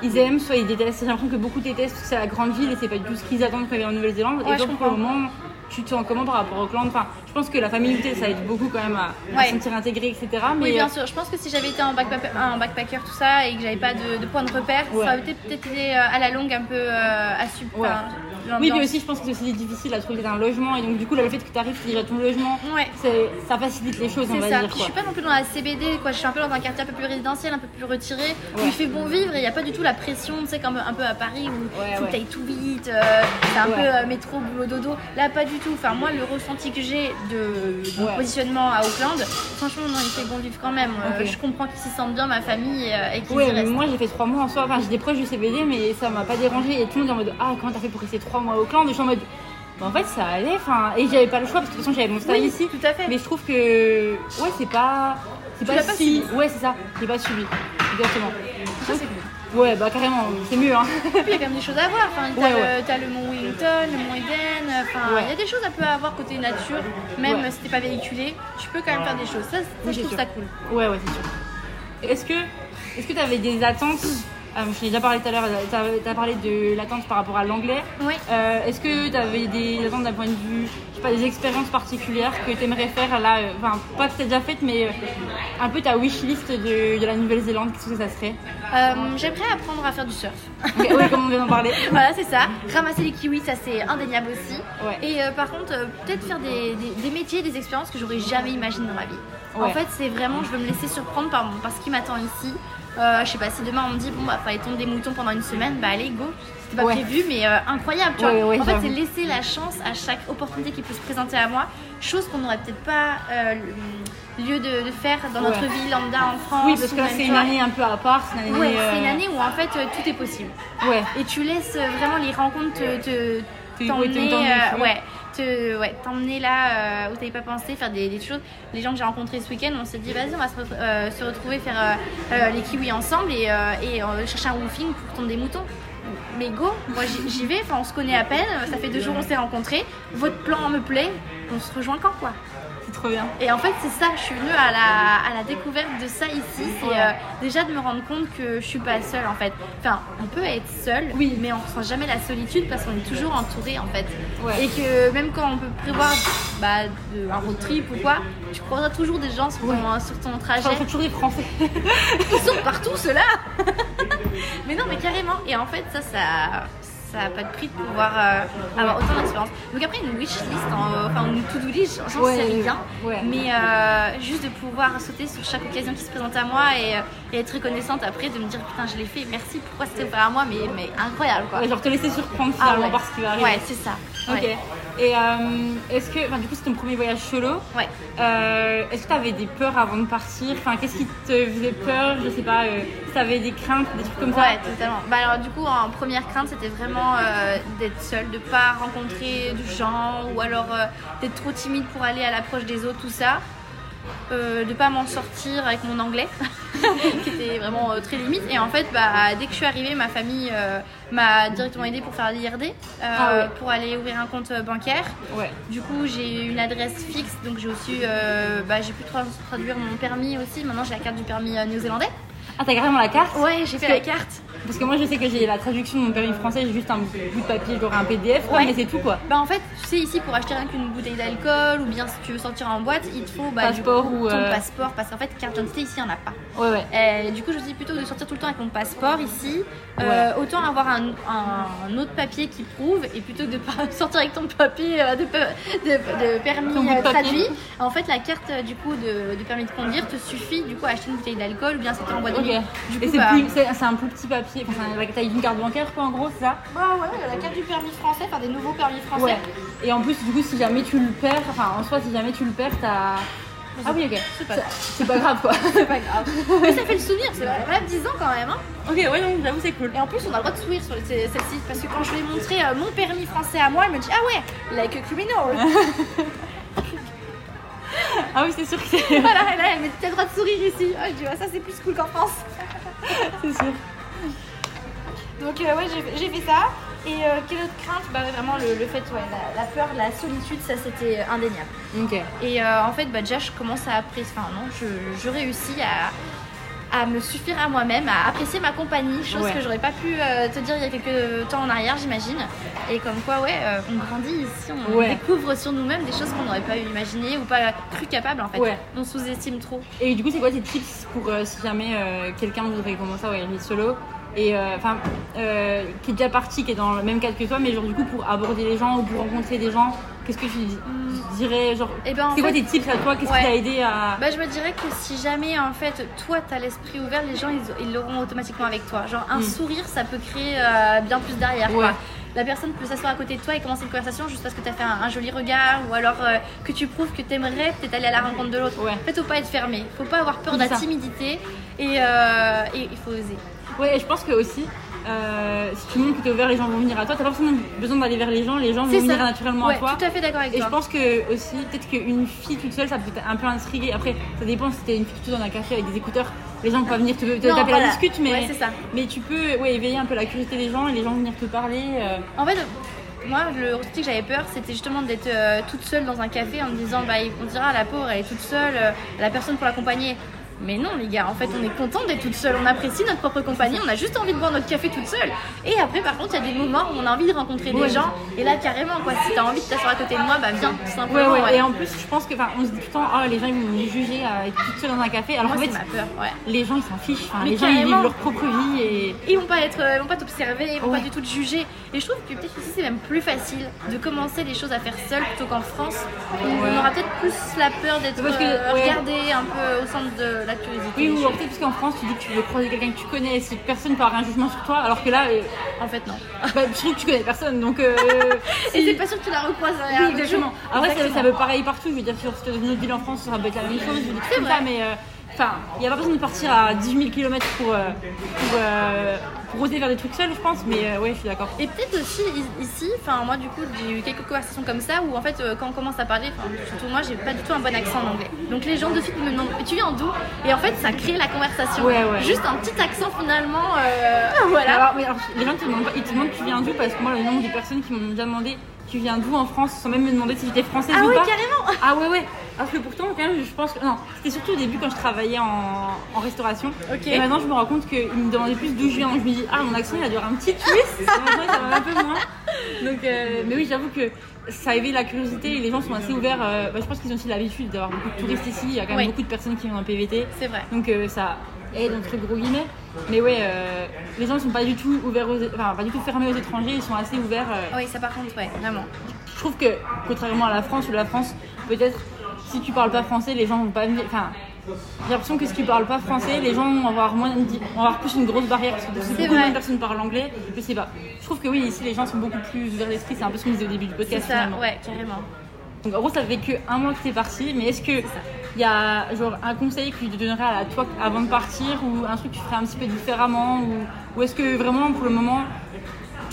ils aiment, soit ils détestent. J'ai l'impression que beaucoup détestent parce que c'est la grande ville et c'est pas du tout ce qu'ils attendent quand ils viennent en Nouvelle-Zélande. Ouais, et je donc, pour le moment, tu te sens comment par rapport à Auckland Enfin, je pense que la familiarité, ça aide beaucoup quand même à, à se sentir intégré, etc. Mais Oui, bien euh, sûr. Je pense que si j'avais été en backpacker, en backpacker, tout ça, et que j'avais pas de, de point de repère, Ouais. ça aurait peut-être été euh, à la longue un peu euh, à. Ouais. oui, mais aussi, je pense que c'est aussi difficile à trouver un logement. Et donc, du coup, là, le fait que tu arrives, tu déjà ton logement, ça facilite les choses, on va ça. dire. Puis je suis pas non plus dans la CBD, quoi. Je suis un peu dans un quartier un peu plus résidentiel, un peu plus retiré, où il fait bon vivre et il n'y a pas du tout la pression, tu sais, comme un peu à Paris où Ouais, faut que t'ailles tout vite, euh, c'est un peu euh, métro, boulot, dodo. Là, pas du tout. Enfin, moi, le ressenti que j'ai de, de mon Ouais. positionnement à Auckland, franchement, non, il fait bon vivre quand même. Euh, je comprends qu'ils s'y sentent bien, ma famille, euh, et qu'ils Ouais, y mais restent. moi j'ai fait trois mois en soi, enfin j'ai des proches du CBD mais ça m'a pas dérangé et tout le monde est en mode ah comment t'as fait pour rester trois mois au clan et je suis en mode bah, en fait ça allait enfin et j'avais pas le choix parce que de toute façon j'avais mon stage Oui, ici tout à fait. mais je trouve que ouais c'est pas c'est pas si subi. ouais c'est ça j'ai pas subi exactement Ça, c'est cool. Ouais bah carrément c'est mieux hein puis, il y a quand même des choses à voir. Enfin, t'as, Ouais, le, ouais. t'as le mont Wellington, le mont Eden. Enfin, Ouais. il y a des choses à peu avoir côté nature, même si t'es pas véhiculé. Tu peux quand même faire des choses. Ça, ça, Oui, je trouve sûr. ça cool. ouais ouais c'est sûr est-ce que est-ce que t'avais des attentes euh, je t'ai déjà parlé tout à l'heure t'as as parlé de l'attente par rapport à l'anglais Oui. Euh, Est-ce que tu avais des attentes d'un point de vue, je sais pas, des expériences particulières que tu aimerais faire là, euh, enfin pas que tu déjà faites, mais euh, un peu ta wishlist de, de la Nouvelle-Zélande, qu'est-ce que ça serait? J'aimerais apprendre à faire du surf. Ok, Oui, comme on vient d'en parler. voilà, c'est ça. Ramasser les kiwis, ça c'est indéniable aussi. Ouais. Et par contre, peut-être faire des, des- des métiers, des expériences que j'aurais jamais imaginé dans ma vie. En Ouais. fait, c'est vraiment, je veux me laisser surprendre par ce qui m'attend ici. Euh, je sais pas, si demain on me dit, bon, bah, fallait tondre des moutons pendant une semaine, bah allez, go. C'était pas Ouais. prévu, mais euh, incroyable, tu vois. en fait, c'est laisser la chance à chaque opportunité qui peut se présenter à moi, chose qu'on n'aurait peut-être pas euh, lieu de, de faire dans notre ville lambda en France. Oui, parce que là c'est une année un peu à part, c'est une année. Ouais, c'est une année où en fait tout est possible. Ouais, Et tu laisses vraiment les rencontres te- Te- t'emmener, ouais, t'emmener, euh, ouais, te, t'emmener là euh, où t'avais pas pensé, faire des, choses. Les gens que j'ai rencontrés ce week-end, on s'est dit vas-y, on va se, euh, retrouver, faire les kiwis ensemble et, chercher un woofing pour tondre des moutons. Mais go, moi j'y- j'y vais, enfin on se connaît à peine, ça fait deux jours on s'est rencontrés, votre plan me plaît, on se rejoint quand quoi? C'est trop bien. et en fait, c'est ça, je suis venue à la, à la découverte de ça ici. C'est Ouais. euh, déjà de me rendre compte que je suis pas seule en fait. Enfin, on peut être seul, Oui. mais on ressent jamais la solitude parce qu'on est toujours entouré en fait. Ouais. Et que même quand on peut prévoir bah, de- un road trip ou quoi, tu croiseras toujours des gens sur ton, sur ton trajet. Enfin, toujours des Français. Ils sont partout ceux-là Mais non, mais carrément. Et en fait, ça, ça. Ça n'a pas de prix de pouvoir euh, avoir autant d'expérience. Donc après une wish list, en- enfin une to-do list, j'en Ouais, sais rien. ouais. Mais euh, juste de pouvoir sauter sur chaque occasion qui se présente à moi et, euh, et être reconnaissante après, de me dire putain je l'ai fait, merci, pourquoi c'était offert à moi, mais, mais incroyable quoi. Ouais, genre te laisser surprendre Ah finalement ouais. par ce qui va arriver. Ouais, c'est ça. Ok. Ouais. Et euh, est-ce que, enfin, du coup, c'est ton premier voyage solo. Ouais. Euh, est-ce que tu avais des peurs avant de partir? Enfin, qu'est-ce qui te faisait peur? Je sais pas. euh, si tu avais des craintes, des trucs comme ça? Ouais, totalement. Bah alors du coup, en première crainte, c'était vraiment euh, d'être seule, de pas rencontrer de gens, ou alors d'être trop timide pour aller à l'approche des autres, tout ça. Euh, de pas m'en sortir avec mon anglais, qui était vraiment euh, très limite. Et en fait, bah, dès que je suis arrivée, ma famille euh, m'a directement aidée pour faire l'IRD, euh, Ah ouais. pour aller ouvrir un compte bancaire. Ouais. Du coup, j'ai une adresse fixe, donc j'ai aussi, bah, j'ai pu tra- traduire mon permis aussi. Maintenant, j'ai la carte du permis néo-zélandais. Ah, t'as carrément la carte? Ouais, j'ai fait que- la carte. Parce que moi, je sais que j'ai la traduction de mon permis français, j'ai juste un bout de papier, genre un PDF, quoi, Ouais. mais c'est tout quoi. Bah en fait, tu sais ici pour acheter rien qu'une bouteille d'alcool ou bien si tu veux sortir en boîte, il te faut bah, Passeport coup, ou, ton euh, passeport parce qu'en fait carte d'identité ici il n'y en a pas. Ouais, ouais. Et du coup je dis plutôt de sortir tout le temps avec mon passeport ici, euh, autant avoir un, un- un autre papier qui prouve et plutôt que de pas sortir avec ton papier euh, de, pe- de- de permis de euh, traduit. En fait la carte euh, du coup de, de permis de conduire te suffit du coup à acheter une bouteille d'alcool ou bien sortir en boîte de Ok. nuit. Du Et coup, c'est bah, c'est un plus petit papier papier, enfin c'est la taille d'une carte bancaire quoi en gros, c'est ça Bah ouais, la carte du permis français, enfin des nouveaux permis français. Ouais. Et en plus, du coup, si jamais tu le perds, enfin en soi, si jamais tu le perds, t'as. Ah oui, ok. C'est pas grave. C'est pas grave quoi. C'est pas grave. Mais ça fait le souvenir, c'est valable 10 ans quand même. Hein. ok, ouais, donc j'avoue, c'est cool. Et en plus, on a le droit de sourire sur celle-ci parce que quand je lui ai montré euh, mon permis français à moi, elle me dit Ah ouais, like a criminal. Ah oui, c'est sûr que c'est. voilà, là, elle me dit T'as le droit de sourire ici. Ah, je dis ça c'est plus cool qu'en France. c'est sûr. Donc euh, ouais, j'ai fait ça. Et euh, quelle autre crainte? Bah vraiment le, le fait, ouais, la, la peur, la solitude, ça c'était indéniable. Ok. Et euh, en fait, bah, déjà, je commence à apprécier, enfin non, je, je réussis à, à me suffire à moi-même, à apprécier ma compagnie, chose Ouais. que j'aurais pas pu euh, te dire il y a quelques temps en arrière, j'imagine. Et comme quoi, ouais, euh, on grandit ici, on Ouais. découvre sur nous-mêmes des choses qu'on n'aurait pas imaginé ou pas cru capable en fait. Ouais. On sous-estime trop. Et du coup, c'est quoi tes tips pour euh, si jamais quelqu'un voudrait commencer à voyager solo? Et euh, enfin euh, qui est déjà parti, qui est dans le même cadre que toi, mais genre du coup pour aborder les gens ou pour rencontrer des gens, qu'est-ce que tu dirais genre Et ben en c'est quoi tes tips à toi? Qu'est-ce ouais. qui t'a aidé à Bah, je me dirais que si jamais en fait toi t'as l'esprit ouvert, les gens ils l'auront automatiquement avec toi. Genre un Mm. sourire ça peut créer euh, bien plus derrière. Ouais. Quoi. La personne peut s'asseoir à côté de toi et commencer une conversation juste parce que t'as fait un, un joli regard ou alors euh, que tu prouves que t'aimerais peut-être aller à la rencontre de l'autre. Ouais. En fait, faut pas être fermé, faut pas avoir peur de la timidité et, euh, et il faut oser. Ouais, et je pense que aussi euh, si tu montres que t'es ouvert, les gens vont venir à toi. T'as pas forcément besoin d'aller vers les gens, les gens vont venir ça. naturellement Ouais, à toi. tout à fait d'accord avec Et toi. je pense que aussi, peut-être qu'une fille toute seule, ça peut être un peu intriguer. Après, ça dépend si t'es une fille toute seule dans un café avec des écouteurs, les gens vont pas venir te, te Non, taper voilà. la discute, mais, Ouais, ça. mais tu peux ouais, éveiller un peu la curiosité des gens et les gens vont venir te parler. euh. En fait, moi, le ressenti que j'avais peur, c'était justement d'être euh, toute seule dans un café en me disant, bah, on dira, la pauvre, elle est toute seule, euh, elle a personne pour l'accompagner. Mais non, les gars, en fait, on est content d'être toute seule, on apprécie notre propre compagnie, on a juste envie de boire notre café toute seule. Et après, par contre, il y a des moments où on a envie de rencontrer des gens, et là, carrément, quoi, si t'as envie de t'asseoir à côté de moi, bah, viens, tout simplement. ouais, ouais. Et en plus, je pense que, on se dit tout le temps, oh, les gens ils vont nous juger à être toute seule dans un café. Alors Moi, en fait, ma peur, ouais. les gens ils s'en fichent. Enfin, les gens ils vivent leur propre vie et. Ils vont pas être, euh, ils vont pas t'observer, ils vont pas du tout te juger. Et je trouve que peut-être ici c'est même plus facile de commencer les choses à faire seul plutôt qu'en France. où. On aura peut-être plus la peur d'être euh, regardé un peu au centre de la curiosité. Oui, ou alors peut-être parce qu'en France, tu dis que tu veux croiser quelqu'un que tu connais, si personne peut avoir un jugement sur toi, alors que là, euh, En fait, non. bah, je trouve que tu connais personne, donc. euh, Et c'est pas sûr que tu la recroiserais Oui, un autre exactement. Après, ça, veut pareil partout. Je veux dire, sur une autre ville en France, ça va être la même chose. Je veux dire, mais euh, enfin, il n'y a pas besoin de partir à 18 000 km pour, euh, pour, euh, pour oser faire des trucs seul, je pense. Mais euh, ouais, je suis d'accord. Et peut-être aussi ici, enfin moi du coup j'ai eu quelques conversations comme ça où en fait euh, quand on commence à parler, surtout moi j'ai pas du tout un bon accent en anglais. Donc les gens de suite me demandent tu viens d'où? Et en fait ça crée la conversation. Ouais, ouais. Juste un petit accent finalement, euh, voilà. Alors, mais alors, les gens te demandent ils te demandent tu viens d'où? Parce que moi, le nombre de personnes qui m'ont déjà demandé tu viens d'où en France sans même me demander si j'étais française ah ou oui pas. carrément. Ah ouais ouais. Parce que pourtant quand même je pense que non c'était surtout au début quand je travaillais en, en restauration. Ok. et maintenant je me rends compte qu'ils me demandaient plus d'où je viens. Donc je me dis ah mon accent il a avoir un petit twist. Et maintenant ça va un peu moins. Donc euh, mais oui j'avoue que ça éveille la curiosité et les gens sont assez ouverts euh, bah, je pense qu'ils ont aussi l'habitude d'avoir beaucoup de touristes ici. Il y a quand même Oui. beaucoup de personnes qui viennent en PVT C'est vrai. donc euh, ça aide entre gros guillemets mais ouais euh, les gens sont pas du tout ouverts aux, enfin pas du tout fermés aux étrangers ils sont assez ouverts euh, Oui ça par contre ouais vraiment. je trouve que, contrairement à la France, où la France, peut-être, si tu parles pas français, les gens vont pas venir. Enfin, j'ai l'impression que si tu parles pas français, les gens vont avoir, moins, vont avoir plus une grosse barrière parce que beaucoup vrai. moins de personnes parlent anglais. Je sais pas. Je trouve que oui, ici, les gens sont beaucoup plus ouverts d'esprit. C'est un peu ce qu'on disait au début du podcast ça, finalement. ouais carrément. Donc en gros, ça fait que un mois que t'es parti, mais est-ce que il y a genre un conseil que tu donnerais à toi avant de partir ou un truc que tu ferais un petit peu différemment ou, ou est-ce que vraiment pour le moment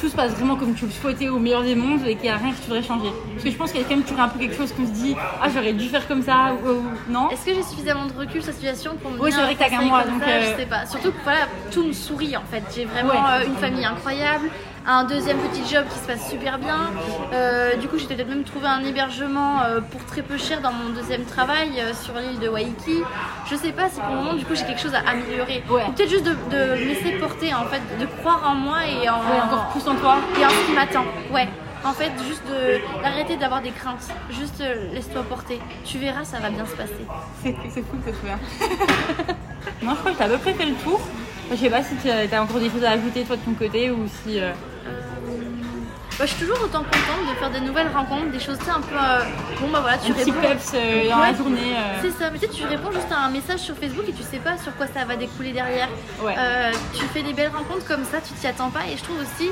tout se passe vraiment comme tu le souhaitais au meilleur des mondes et qu'il n'y a rien que tu voudrais changer? Parce que je pense qu'il y a quand même toujours un peu quelque chose qu'on se dit ah j'aurais dû faire comme ça ou, ou- non? Est-ce que j'ai suffisamment de recul sur la situation pour me Oui, dire c'est vrai que t'as qu'un mois, donc, ça, euh, Je sais pas. Surtout que voilà, tout me sourit en fait. J'ai vraiment Ouais. euh, une famille incroyable, un deuxième petit job qui se passe super bien. Euh, du coup, j'ai peut-être même trouvé un hébergement euh, pour très peu cher dans mon deuxième travail euh, sur l'île de Waikiki. Je sais pas si pour le moment, du coup, j'ai quelque chose à améliorer. Ouais. Ou peut-être juste de, de me laisser porter en fait, de croire en moi et en, Ouais, encore plus en toi et en ce qui m'attend. Ouais. En fait, juste de- d'arrêter d'avoir des craintes. Juste laisse-toi porter. Tu verras, ça va bien se passer. c'est cool que ce soit non je crois que t'as à peu près fait le tour je sais pas si tu as encore des choses à ajouter toi de ton côté ou si euh, bah, je suis toujours autant contente de faire des nouvelles rencontres, des choses tu sais, un peu. euh, bon bah voilà, tu Un petit réponds. peps euh, dans Ouais. la journée. euh, C'est ça, mais tu sais, tu réponds juste à un message sur Facebook et tu sais pas sur quoi ça va découler derrière. Ouais. Euh, tu fais des belles rencontres comme ça, tu t'y attends pas et je trouve aussi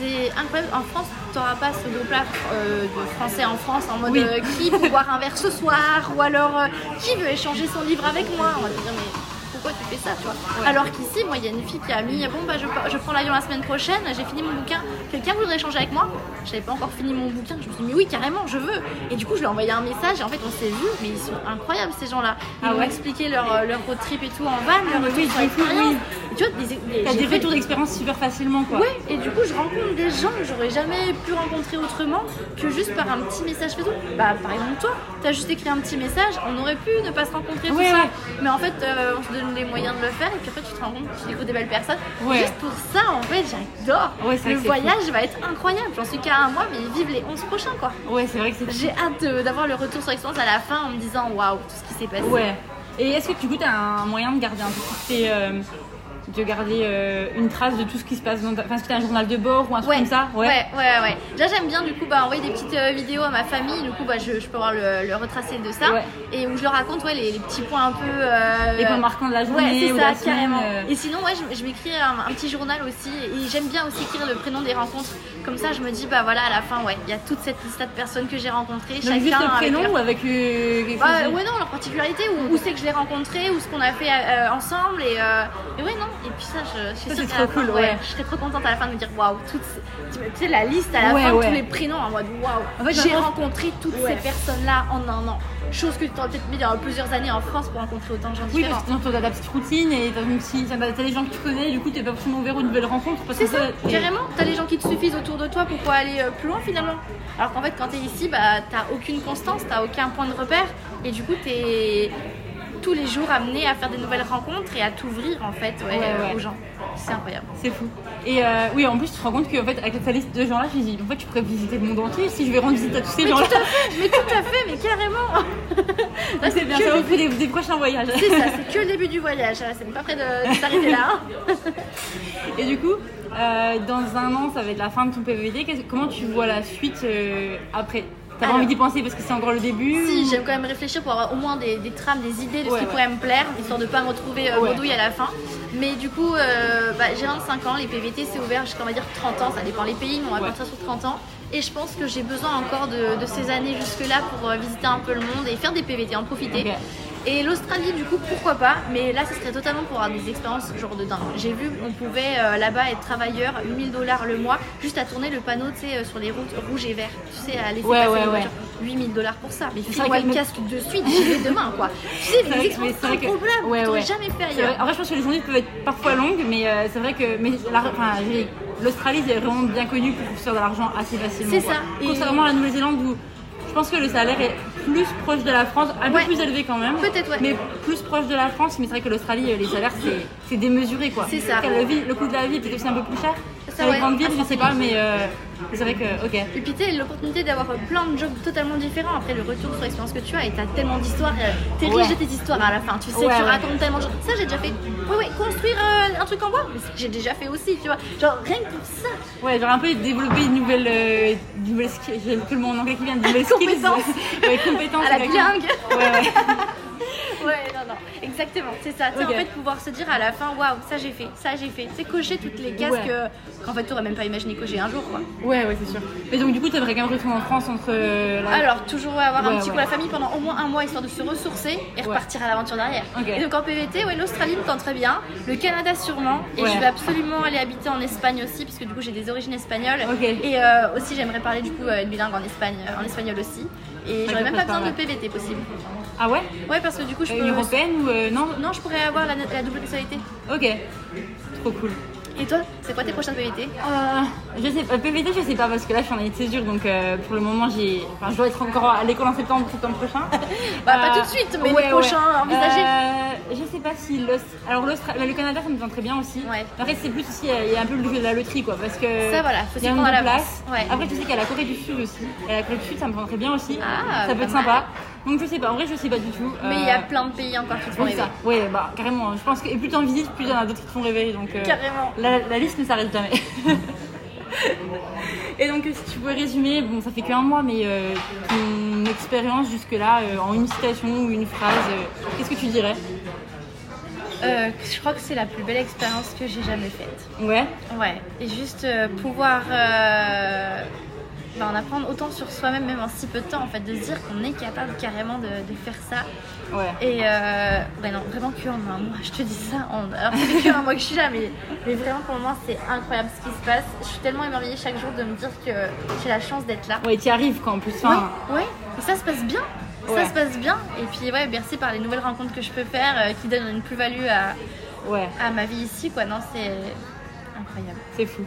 c'est incroyable. En France, tu n'auras pas ce groupe-là euh, de français en France en mode Oui. euh, qui pour boire un verre ce soir ou alors euh, qui veut échanger son livre avec moi. On va te dire mais pourquoi tu fais ça, tu vois Alors qu'ici, moi, il y a une fille qui a mis bon bah je, je prends l'avion la semaine prochaine, j'ai fini mon bouquin. Quelqu'un voudrait échanger avec moi? Je n'avais pas encore fini mon bouquin. Je me suis dit mais oui carrément, je veux. Et du coup, je lui ai envoyé un message et en fait on s'est vu, mais ils sont incroyables ces gens-là. Ils Ah m'ont ouais expliqué leur, euh, leur road trip et tout en van, leur mais retour oui. Et Tu vois, des, des, fait- retours d'expérience super facilement quoi. Ouais, et du coup, je rencontre des gens que j'aurais jamais pu rencontrer autrement que juste par un petit message Facebook. Bah, par exemple, toi, t'as juste écrit un petit message, on aurait pu ne pas se rencontrer, tout Ouais, ça. Mais en fait, euh, on se donne les moyens de le faire, et puis après, tu te rends compte que tu découvres des belles personnes. Ouais. Juste pour ça, en fait, j'adore. Ouais, le voyage va être incroyable. J'en suis qu'à un mois, mais vive les 11 prochains, quoi. Ouais, c'est vrai que c'est J'ai hâte d'avoir le retour sur expérience à la fin en me disant waouh, tout ce qui s'est passé. Ouais. Et est-ce que du coup, tu as un moyen de garder un peu toutes tes, euh, de garder euh, une trace de tout ce qui se passe dans ta... Enfin, t'as un journal de bord ou un truc Ouais, comme ça? Ouais, ouais, ouais. Déjà, j'aime bien du coup bah, envoyer des petites euh, vidéos à ma famille. Du coup, bah, je, je peux avoir le, le retracé de ça. Ouais. Et où je leur raconte ouais, les, les petits points un peu. euh, Les points marquants de la journée Ouais, c'est ça, la semaine, carrément. Et sinon, ouais, je, je m'écris un, un petit journal aussi. Et j'aime bien aussi écrire le prénom des rencontres. Comme ça, je me dis, bah voilà, à la fin, ouais, il y a toute cette liste de personnes que j'ai rencontrées. Donc chacun juste le avec prénom leur- ou avec quelque bah, chose ouais non leur particularité où, où c'est que je l'ai rencontré ou ce qu'on a fait ensemble et, et ouais non et puis ça je, je suis Ça, sûre trop fin, cool, ouais. je serais trop contente à la fin de me dire waouh toutes tu sais la liste à la Ouais, fin ouais. tous les prénoms en mode waouh En fait, j'ai rencontré toutes ces personnes là en un an chose que tu aurais peut-être mis dans plusieurs années en France pour rencontrer autant de gens Oui, différents parce que t'as ta petite routine et t'as des gens que tu connais, du coup, t'es pas forcément ouvert aux nouvelles rencontres. Parce C'est que ça, et- carrément. T'as les gens qui te suffisent autour de toi pour pouvoir aller euh, plus loin finalement. Alors qu'en fait, quand t'es ici, bah t'as aucune constance, t'as aucun point de repère, et du coup t'es tous les jours amené à faire des nouvelles rencontres et à t'ouvrir en fait ouais, Ouais, ouais. aux gens. C'est incroyable. C'est fou. Et euh, oui, en plus, tu te rends compte qu'en fait, avec ta liste de gens-là, tu te dis, en fait, tu pourrais visiter le monde entier si je vais rendre visite à tous ces gens-là. mais tout à fait, mais carrément. C'est bien, ça vous des, des prochains voyages. C'est ça, c'est que le début du voyage. C'est pas près de, de s'arrêter là. hein. Et du coup, euh, dans un an, ça va être la fin de ton PVD. Comment tu vois la suite euh, après? T'as pas envie d'y penser parce que c'est encore le début Si, ou- j'aime quand même réfléchir pour avoir au moins des, des trames, des idées de Ouais, ce qui ouais. pourrait me plaire, histoire de pas me retrouver euh, Ouais. à la fin. Mais du coup, euh, bah, j'ai 25 ans, les PVT c'est ouvert jusqu'à on va dire 30 ans, ça dépend les pays, mais on va partir sur 30 ans. Et je pense que j'ai besoin encore de, de ces années jusque-là pour euh, visiter un peu le monde et faire des PVT, en profiter. Et l'Australie, du coup, pourquoi pas? Mais là, ce serait totalement pour avoir des expériences genre de dingue. J'ai vu, on pouvait euh, là-bas être travailleur, 8000 dollars le mois, juste à tourner le panneau, tu sais, euh, sur les routes rouges et verts. Tu sais, à laisser Ouais, passer ouais, les ouais. voitures. 8000 dollars pour ça. Mais le me- casque de suite, j'y vais demain, quoi. Tu sais, des expériences incroyables ouais, que jamais fait C'est vrai. ailleurs. En vrai, je pense que les journées peuvent être parfois longues, mais euh, c'est vrai que mais la- enfin, j'ai- l'Australie, c'est vraiment bien connu pour faire de l'argent assez facilement. C'est quoi. ça. Et- Contrairement à la Nouvelle-Zélande où je pense que le salaire est plus proche de la France, un Ouais. peu plus élevé quand même. Peut-être, ouais. Mais plus proche de la France, mais c'est vrai que l'Australie, euh, les salaires, c'est- c'est démesuré quoi. C'est ça. Le, vie- le coût de la vie est peut-être aussi un peu plus cher. Ça, les ouais. grandes villes, je sais pas, mais euh, c'est vrai que, ok. Et puis tu sais, l'opportunité d'avoir plein de jobs totalement différents après le retour sur l'expérience que tu as et t'as tellement d'histoires, euh, t'es Ouais. riche de tes histoires à la fin, tu sais, Ouais, tu racontes tellement de choses. Ça j'ai déjà fait, oui oui, construire euh, un truc en bois, j'ai déjà fait aussi, tu vois, genre rien que pour ça. Ouais, genre un peu développer une nouvelle, euh, une nouvelle skill, j'ai que le mot en anglais qui vient, une nouvelle skills. Compétence. ouais, compétence. À la bilingue. Ouais, ouais. Ouais, non, non, exactement, c'est ça. Tu sais, en fait, pouvoir se dire à la fin, waouh, ça j'ai fait, ça j'ai fait. Tu sais, cocher toutes les cases Ouais. que, qu'en fait, t'aurais même pas imaginé cocher un jour, quoi. Ouais, ouais, c'est sûr. Mais donc, du coup, t'aimerais quand même retourner en France entre. euh, la- Alors, toujours ouais, avoir Ouais, un petit coup la famille pendant au moins un mois histoire de se ressourcer et repartir à l'aventure derrière. Et donc en PVT, ouais, l'Australie me tente très bien, le Canada sûrement, et je vais absolument aller habiter en Espagne aussi, puisque du coup j'ai des origines espagnoles. Et euh, aussi j'aimerais parler du coup euh, une bilingue en Espagne, euh, en espagnol aussi. Et j'aurais même pas besoin de. PVT possible. Ah ouais Ouais, parce que du coup je Une peux. européenne ou. euh, non Non, je pourrais avoir la, la double nationalité. Ok. Trop cool. Et toi, c'est quoi tes prochaines PVT? Euh, je sais pas, PVT, je sais pas parce que là je suis en année de césure donc euh, pour le moment j'ai. Enfin, je dois être encore à l'école en septembre, septembre prochain. Bah, pas Euh, tout de suite, mais ouais, les prochains ouais. envisagés. Euh, je sais pas si alors bah, le Canada ça me tente très bien aussi. Ouais. Après c'est plus aussi euh, il y a un peu le jeu de la loterie quoi parce que Ça, voilà, faut y a l'avance. places. Ouais. Après tu sais qu'il y a la Corée du Sud aussi. Et la Corée du Sud ça me tenterait bien aussi. Ah, ça peut être mal. sympa. Donc je sais pas, en vrai je sais pas du tout. Mais il y a plein de pays encore qui te font Oui, rêver. ça. Ouais, bah carrément. Je pense que et plus t'en visites, plus il y en a d'autres qui te font rêver. Donc euh, Carrément. La, la liste ne s'arrête jamais. Et donc, si tu pouvais résumer, bon, ça fait qu'un mois, mais euh, ton expérience jusque-là, euh, en une citation ou une phrase, euh, qu'est-ce que tu dirais? Euh, je crois que c'est la plus belle expérience que j'ai jamais faite. Ouais, Ouais, et juste euh, pouvoir euh, bah, en apprendre autant sur soi-même, même en si peu de temps, en fait, de se dire qu'on est capable carrément de, de faire ça. ouais. Et euh, ouais, non, vraiment que en un mois, je te dis ça. En... Alors, fait que un mois que je suis là, mais, mais vraiment pour le moment, c'est incroyable ce qui se passe. Je suis tellement émerveillée chaque jour de me dire que j'ai la chance d'être là. Ouais, tu arrives quoi en plus. Ouais, ouais, et ça se passe bien. Ça se passe bien. Et puis, ouais, merci par les nouvelles rencontres que je peux faire euh, qui donnent une plus-value à, ouais, à ma vie ici, quoi. Non, c'est incroyable. c'est fou.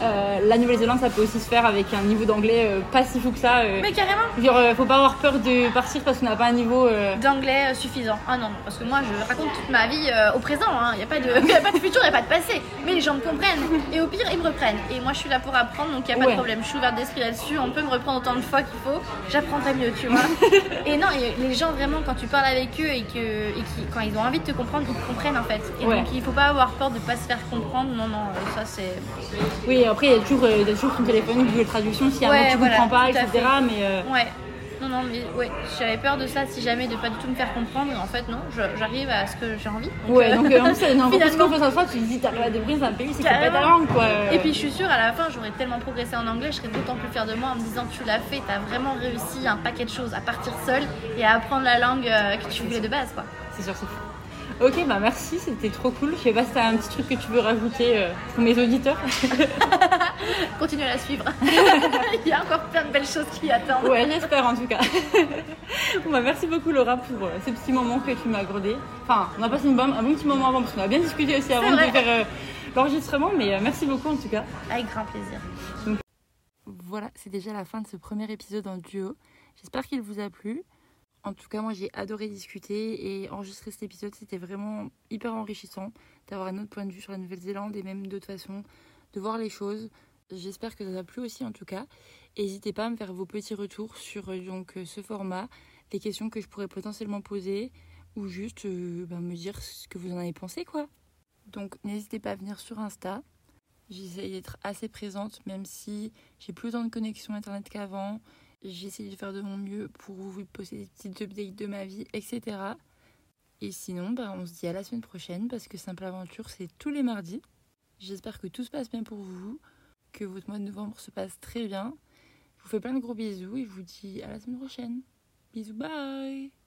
Euh, la Nouvelle-Zélande, ça peut aussi se faire avec un niveau d'anglais euh, pas si fou que ça. euh. Mais carrément! Genre, faut pas avoir peur de partir parce qu'on n'a pas un niveau. d'anglais suffisant. Ah non, parce que moi je raconte toute ma vie au présent, il n'y a, pas de- y a pas de futur, il n'y a pas de passé. Mais les gens me comprennent et au pire ils me reprennent. Et moi je suis là pour apprendre donc il n'y a pas Ouais. de problème. Je suis ouverte d'esprit là-dessus, on peut me reprendre autant de fois qu'il faut, j'apprendrai mieux, tu vois. et non, et les gens vraiment quand tu parles avec eux et que et qui, quand ils ont envie de te comprendre, ils te comprennent en fait. Et Ouais. donc il faut pas avoir peur de pas se faire comprendre, non, non, ça c'est. Oui, après, il y a toujours, euh, il y a toujours ton téléphone, Google Traduction, un Ouais, tu voilà, comprends pas, etc. Mais euh, Ouais. Non, non, mais ouais, j'avais peur de ça si jamais de pas du tout me faire comprendre. Et en fait, non, j'arrive à ce que j'ai envie. Donc, ouais, euh, donc euh, en plus, plus finalement- en soi. Tu te dis, t'arrives à débrouiller, un pays, c'est pas ta langue quoi. Et puis je suis sûre, à la fin, j'aurais tellement progressé en anglais, je serais d'autant plus fière de moi en me disant tu l'as fait, t'as vraiment réussi un paquet de choses à partir seule et à apprendre la langue que tu voulais de base, quoi. C'est sûr, c'est fou. Ok, bah merci, c'était trop cool. Je sais pas si t'as un petit truc que tu veux rajouter euh, pour mes auditeurs. Continue à la suivre. Il y a encore plein de belles choses qui attendent. Ouais, j'espère en tout cas. bon, bah, merci beaucoup Laura pour euh, ces petits moments que tu m'as accordés. Enfin, on a passé une bonne- un bon petit moment avant parce qu'on a bien discuté aussi avant de faire euh, l'enregistrement, mais euh, merci beaucoup en tout cas. Avec grand plaisir. Voilà, c'est déjà la fin de ce premier épisode en duo. J'espère qu'il vous a plu. En tout cas, moi j'ai adoré discuter et enregistrer cet épisode. C'était vraiment hyper enrichissant d'avoir un autre point de vue sur la Nouvelle-Zélande et même d'autres façons de voir les choses. J'espère que ça vous a plu aussi en tout cas. N'hésitez pas à me faire vos petits retours sur euh, euh, ce format, les questions que je pourrais potentiellement poser ou juste euh, bah, me dire ce que vous en avez pensé. Donc n'hésitez pas à venir sur Insta. J'essaye d'être assez présente, même si j'ai plus de connexion internet qu'avant. J'essaie de faire de mon mieux pour vous poster des petites updates de ma vie, etc. Et sinon, bah, on se dit à la semaine prochaine parce que Simple Aventure, c'est tous les mardis. J'espère que tout se passe bien pour vous, que votre mois de novembre se passe très bien. Je vous fais plein de gros bisous et je vous dis à la semaine prochaine. Bisous, bye